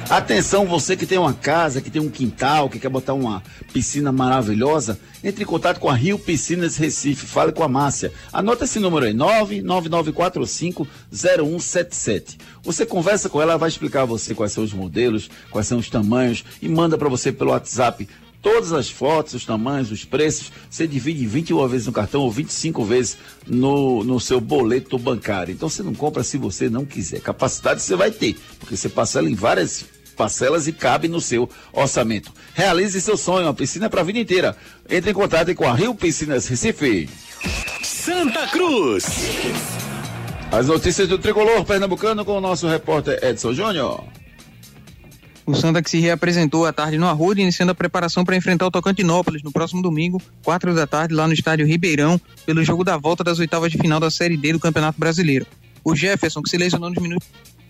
Atenção, você que tem uma casa, que tem um quintal, que quer botar uma piscina maravilhosa, entre em contato com a Rio Piscinas Recife, fale com a Márcia. Anota esse número aí, 999450177. Você conversa com ela, ela vai explicar a você quais são os modelos, quais são os tamanhos e manda para você pelo WhatsApp todas as fotos, os tamanhos, os preços, você divide 21 vezes no cartão ou 25 vezes no, no seu boleto bancário. Então você não compra se você não quiser. Capacidade você vai ter, porque você parcela em várias parcelas e cabe no seu orçamento. Realize seu sonho, uma piscina para a vida inteira. Entre em contato com a Rio Piscinas Recife. Santa Cruz. As notícias do tricolor pernambucano com o nosso repórter Edson Júnior. O Santa que se reapresentou à tarde no Arruda, iniciando a preparação para enfrentar o Tocantinópolis no próximo domingo, quatro da tarde, lá no estádio Ribeirão, pelo jogo da volta das oitavas de final da Série D do Campeonato Brasileiro. O Jefferson, que se lesionou nos minutos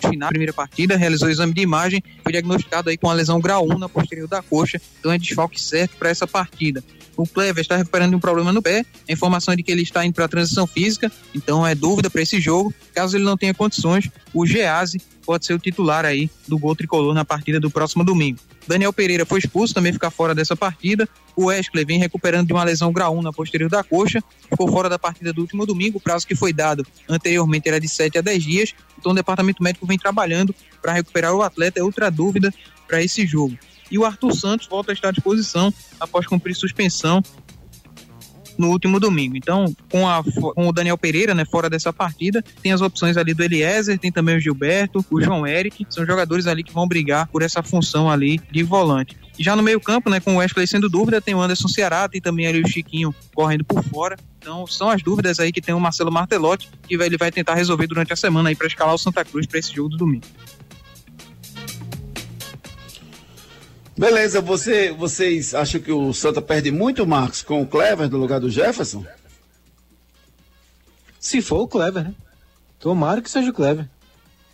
final da primeira partida, realizou o exame de imagem, foi diagnosticado aí com a lesão grau 1 na posterior da coxa, então é desfalque certo para essa partida. O Clever está recuperando um problema no pé, a informação é de que ele está indo para a transição física, então é dúvida para esse jogo. Caso ele não tenha condições, o Gease pode ser o titular aí do gol tricolor na partida do próximo domingo. Daniel Pereira foi expulso, também fica fora dessa partida. O Wesley vem recuperando de uma lesão grau 1 na posterior da coxa, ficou fora da partida do último domingo. O prazo que foi dado anteriormente era de 7 a 10 dias, então o departamento médico vem trabalhando para recuperar o atleta. É outra dúvida para esse jogo. E o Arthur Santos volta a estar à disposição após cumprir suspensão no último domingo. Então, com, a, com o Daniel Pereira, né, fora dessa partida, tem as opções ali do Eliezer, tem também o Gilberto, o João Eric, são jogadores ali que vão brigar por essa função ali de volante. Já no meio-campo, né, com o Wesley sendo dúvida, tem o Anderson Ceará, tem também ali o Chiquinho correndo por fora. Então, são as dúvidas aí que tem o Marcelo Martelotti, que ele vai tentar resolver durante a semana aí para escalar o Santa Cruz para esse jogo do domingo. Beleza, você, vocês acham que o Santa perde muito, Marcos, com o Clever no lugar do Jefferson? Se for o Clever, né? Tomara que seja o Clever.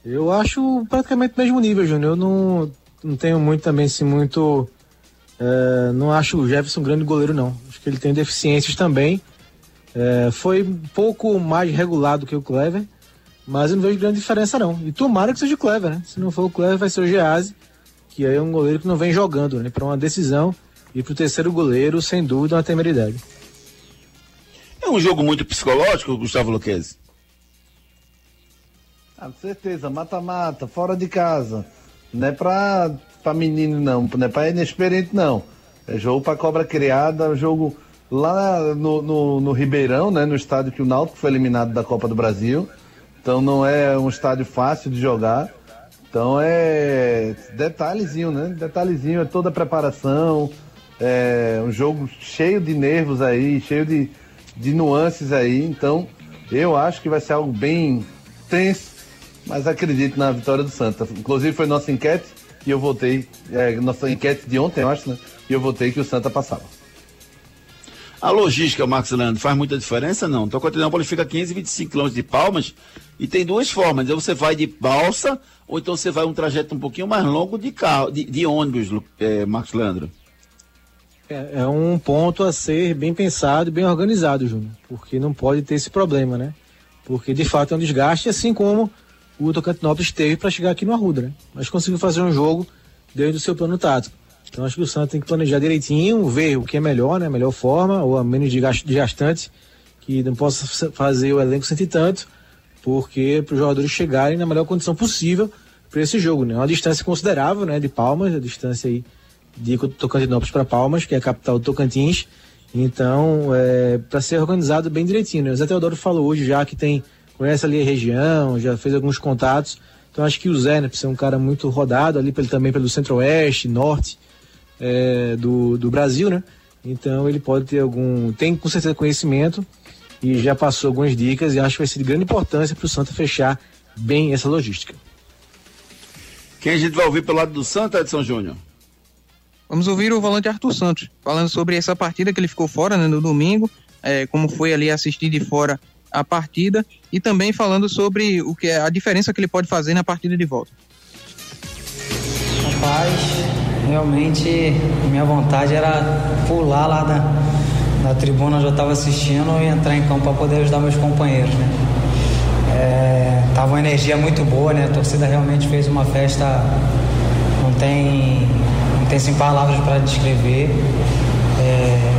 Eu acho praticamente o mesmo nível, Júnior. Eu não, não tenho muito também, assim, muito. É, não acho o Jefferson um grande goleiro, não. Acho que ele tem deficiências também. É, foi um pouco mais regulado que o Clever, mas eu não vejo grande diferença, não. E tomara que seja o Clever, né? Se não for o Clever, vai ser o Gease que aí é um goleiro que não vem jogando, né? Para uma decisão e para o terceiro goleiro, sem dúvida, uma temeridade. É um jogo muito psicológico, Gustavo Luquezzi? Ah, com certeza, mata-mata, fora de casa. Não é para menino, não, não é para inexperiente, não. É jogo para cobra criada, jogo lá no, no, no, Ribeirão, né, no estádio que o Náutico foi eliminado da Copa do Brasil. Então não é um estádio fácil de jogar. Então é detalhezinho, né? Detalhezinho, é toda a preparação, é um jogo cheio de nervos aí, cheio de, de nuances aí. Então eu acho que vai ser algo bem tenso, mas acredito na vitória do Santa. Inclusive foi nossa enquete e eu votei, é, nossa enquete de ontem, eu acho, né? E eu votei que o Santa passava. A logística, Marcos Leandro, faz muita diferença não? Então, Tocantinópolis fica 15, 25 quilômetros de Palmas e tem duas formas. Ou você vai de balsa ou então você vai um trajeto um pouquinho mais longo de carro, de, de ônibus, é, Marcos Leandro. É, é, um ponto a ser bem pensado e bem organizado, Júnior, porque não pode ter esse problema, né? Porque de fato é um desgaste, assim como o Tocantinópolis teve para chegar aqui no Arruda, né? Mas conseguiu fazer um jogo dentro do seu plano tático. Então acho que o Santos tem que planejar direitinho, ver o que é melhor, né? Melhor forma, ou a menos desgastante, que não possa fazer o elenco sentir tanto, porque para os jogadores chegarem na melhor condição possível para esse jogo, né? Uma distância considerável, né? De Palmas, a distância aí de Tocantinópolis para Palmas, que é a capital do Tocantins. Então, é, para ser organizado bem direitinho. Né? O Zé Teodoro falou hoje já que tem conhece ali a região, já fez alguns contatos. Então acho que o Zé, né, por ser um cara muito rodado ali pelo, também pelo centro-oeste, norte, é, do, do Brasil, né? Então ele pode ter algum. tem com certeza conhecimento e já passou algumas dicas e acho que vai ser de grande importância para o Santa fechar bem essa logística. Quem a gente vai ouvir pelo lado do Santa, Edson Júnior? Vamos ouvir o volante Arthur Santos, falando sobre essa partida que ele ficou fora né, no domingo, é, como foi ali assistir de fora a partida, e também falando sobre o que é a diferença que ele pode fazer na partida de volta. Rapaz, realmente minha vontade era pular lá da, da tribuna onde eu estava assistindo e entrar em campo para poder ajudar meus companheiros, né? É, tava uma energia muito boa, né? A torcida realmente fez uma festa, não tem, não tem sem palavras para descrever. É,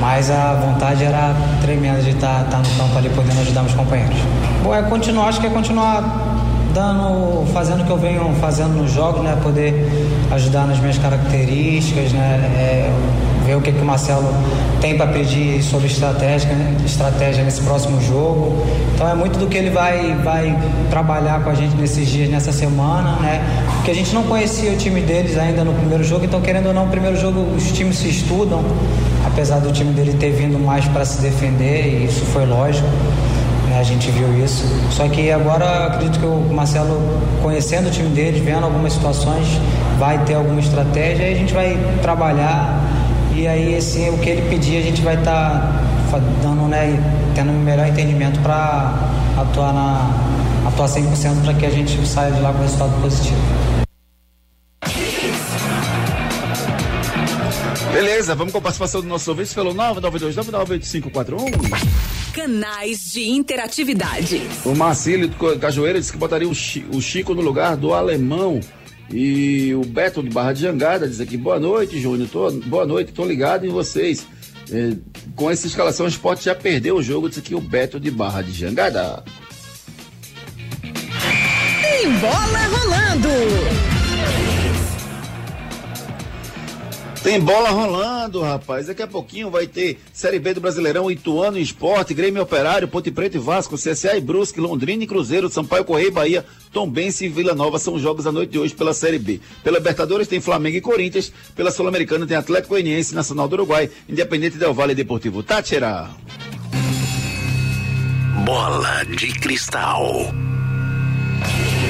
mas a vontade era tremenda de estar tá, tá no campo ali podendo ajudar meus companheiros. Bom, é continuar, acho que é continuar dando, fazendo o que eu venho fazendo nos jogos, né? Poder ajudar nas minhas características, né? É, ver o que, que o Marcelo tem para pedir sobre estratégia, né? estratégia nesse próximo jogo. Então é muito do que ele vai, vai trabalhar com a gente nesses dias, nessa semana, né? Porque a gente não conhecia o time deles ainda no primeiro jogo, então querendo ou não, no primeiro jogo os times se estudam, apesar do time dele ter vindo mais para se defender, e isso foi lógico a gente viu isso. Só que agora acredito que o Marcelo, conhecendo o time dele, vendo algumas situações, vai ter alguma estratégia e a gente vai trabalhar. E aí, assim, o que ele pedir, a gente vai estar tá dando, né, tendo um melhor entendimento para atuar na, atuar 100% para que a gente saia de lá com resultado positivo. Beleza, vamos com a participação do nosso ouvinte pelo 992-99541. Canais de interatividade. O Marcílio Cajueira disse que botaria o, Chi- o Chico no lugar do alemão. E o Beto de Barra de Jangada diz aqui: boa noite, Júnior. Tô, boa noite, tô ligado em vocês. É, com essa escalação, o esporte já perdeu o jogo, disse aqui o Beto de Barra de Jangada. Tem bola rolando. Tem bola rolando, rapaz. Daqui a pouquinho vai ter Série B do Brasileirão, Ituano Esporte, Grêmio Operário, Ponte Preta e Vasco, CSA e Brusque, Londrina e Cruzeiro, Sampaio Correia e Bahia, Tombense e Vila Nova são os jogos da noite de hoje pela Série B. Pela Libertadores tem Flamengo e Corinthians, pela Sul-Americana tem Atlético Goianiense, Nacional do Uruguai, Independente Del Vale e Deportivo Táchira. Bola de cristal.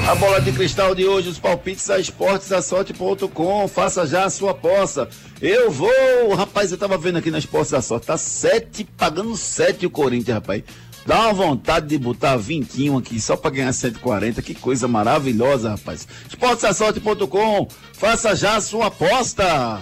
A bola de cristal de hoje, os palpites a esportesasorte.com. Faça já a sua aposta. Eu vou, rapaz, eu tava vendo aqui na Esportes da Sorte, tá sete, pagando sete o Corinthians, rapaz. Dá uma vontade de botar vintinho aqui só pra ganhar 140, que coisa maravilhosa, rapaz. Esportesasorte.com, faça já a sua aposta.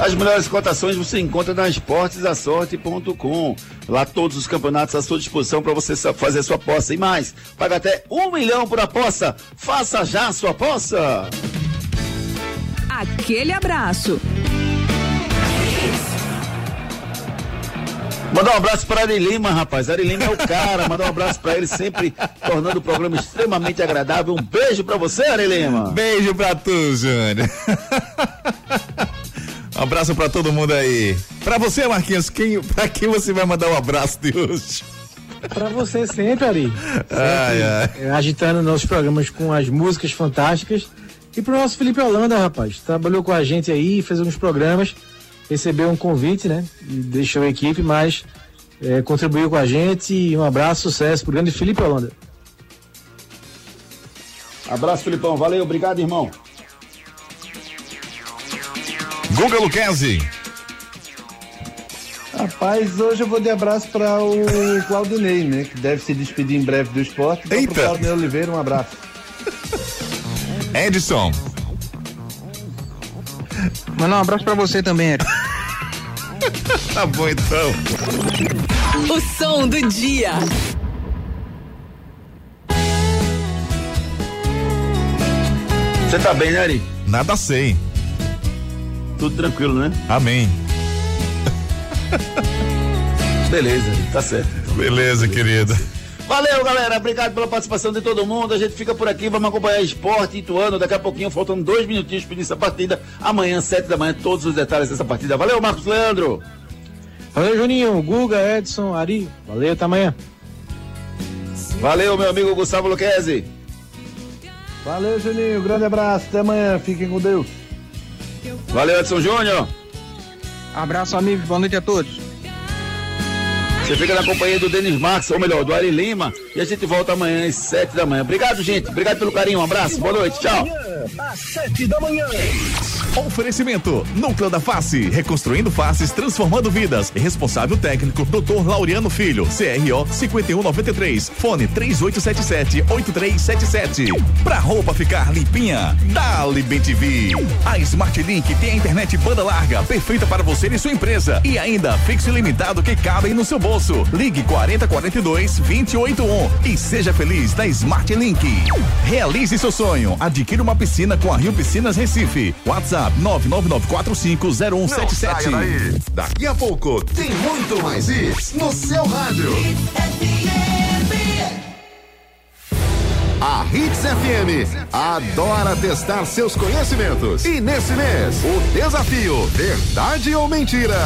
As melhores cotações você encontra na esportesasorte.com. Lá todos os campeonatos à sua disposição para você fazer sua aposta. E mais, paga até um milhão por aposta. Faça já a sua aposta. Aquele abraço. Mandar um abraço para Ari Lima, rapaz. Ari Lima é o cara. Mandar um abraço para ele, sempre tornando o programa extremamente agradável. Um beijo para você, Ari Lima. Beijo pra tu, Júnior. Um abraço pra todo mundo aí. Pra você, Marquinhos, quem, pra quem você vai mandar um abraço de hoje? Pra você sempre, Ari. Ai, ai. É, agitando nossos programas com as músicas fantásticas. E pro nosso Felipe Holanda, rapaz. Trabalhou com a gente aí, fez alguns programas, recebeu um convite, né? E deixou a equipe, mas é, contribuiu com a gente. E um abraço, sucesso pro grande Felipe Holanda. Abraço, Filipão. Valeu, obrigado, irmão. Guga Luquezzi. Rapaz, hoje eu vou de abraço para o Claudinei, né? Que deve se despedir em breve do esporte. Então, Eita. pro Claudinei Oliveira, um abraço. Edson. Manda um abraço pra você também, Eric. tá bom então. O som do dia. Você tá bem, né, Ari? Nada sei. Tudo tranquilo, né? Amém. Beleza, tá certo. Beleza, querida. Valeu, galera. Obrigado pela participação de todo mundo. A gente fica por aqui. Vamos acompanhar esporte Ituano. Daqui a pouquinho, faltando dois minutinhos para início da partida. Amanhã, sete da manhã, todos os detalhes dessa partida. Valeu, Marcos Leandro. Valeu, Juninho, Guga, Edson, Ari. Valeu, até amanhã. Valeu, meu amigo Gustavo Luquezzi. Valeu, Juninho. Grande abraço. Até amanhã. Fiquem com Deus. Valeu, Edson Júnior. Abraço, amigos. Boa noite a todos. Você fica na companhia do Denis Marques, ou melhor, do Ari Lima. E a gente volta amanhã às sete da manhã. Obrigado, gente. Obrigado pelo carinho. Um abraço. Boa noite. Tchau. Às sete da manhã. Oferecimento: Núcleo da Face, reconstruindo faces, transformando vidas. Responsável técnico: Dr. Laureano Filho, CRO 5193, fone 3877-8377. Pra roupa ficar limpinha, Dali Bem TV. A Smart Link tem a internet banda larga, perfeita para você e sua empresa. E ainda fixo ilimitado que cabem no seu bolso. Ligue 4042 281 e seja feliz na Smart Link. Realize seu sonho. Adquira uma piscina com a Rio Piscinas Recife. WhatsApp 999450177. Saia daí. Daqui a pouco tem muito mais isso no seu rádio. A Hits FM adora testar seus conhecimentos. E nesse mês, o desafio Verdade ou Mentira?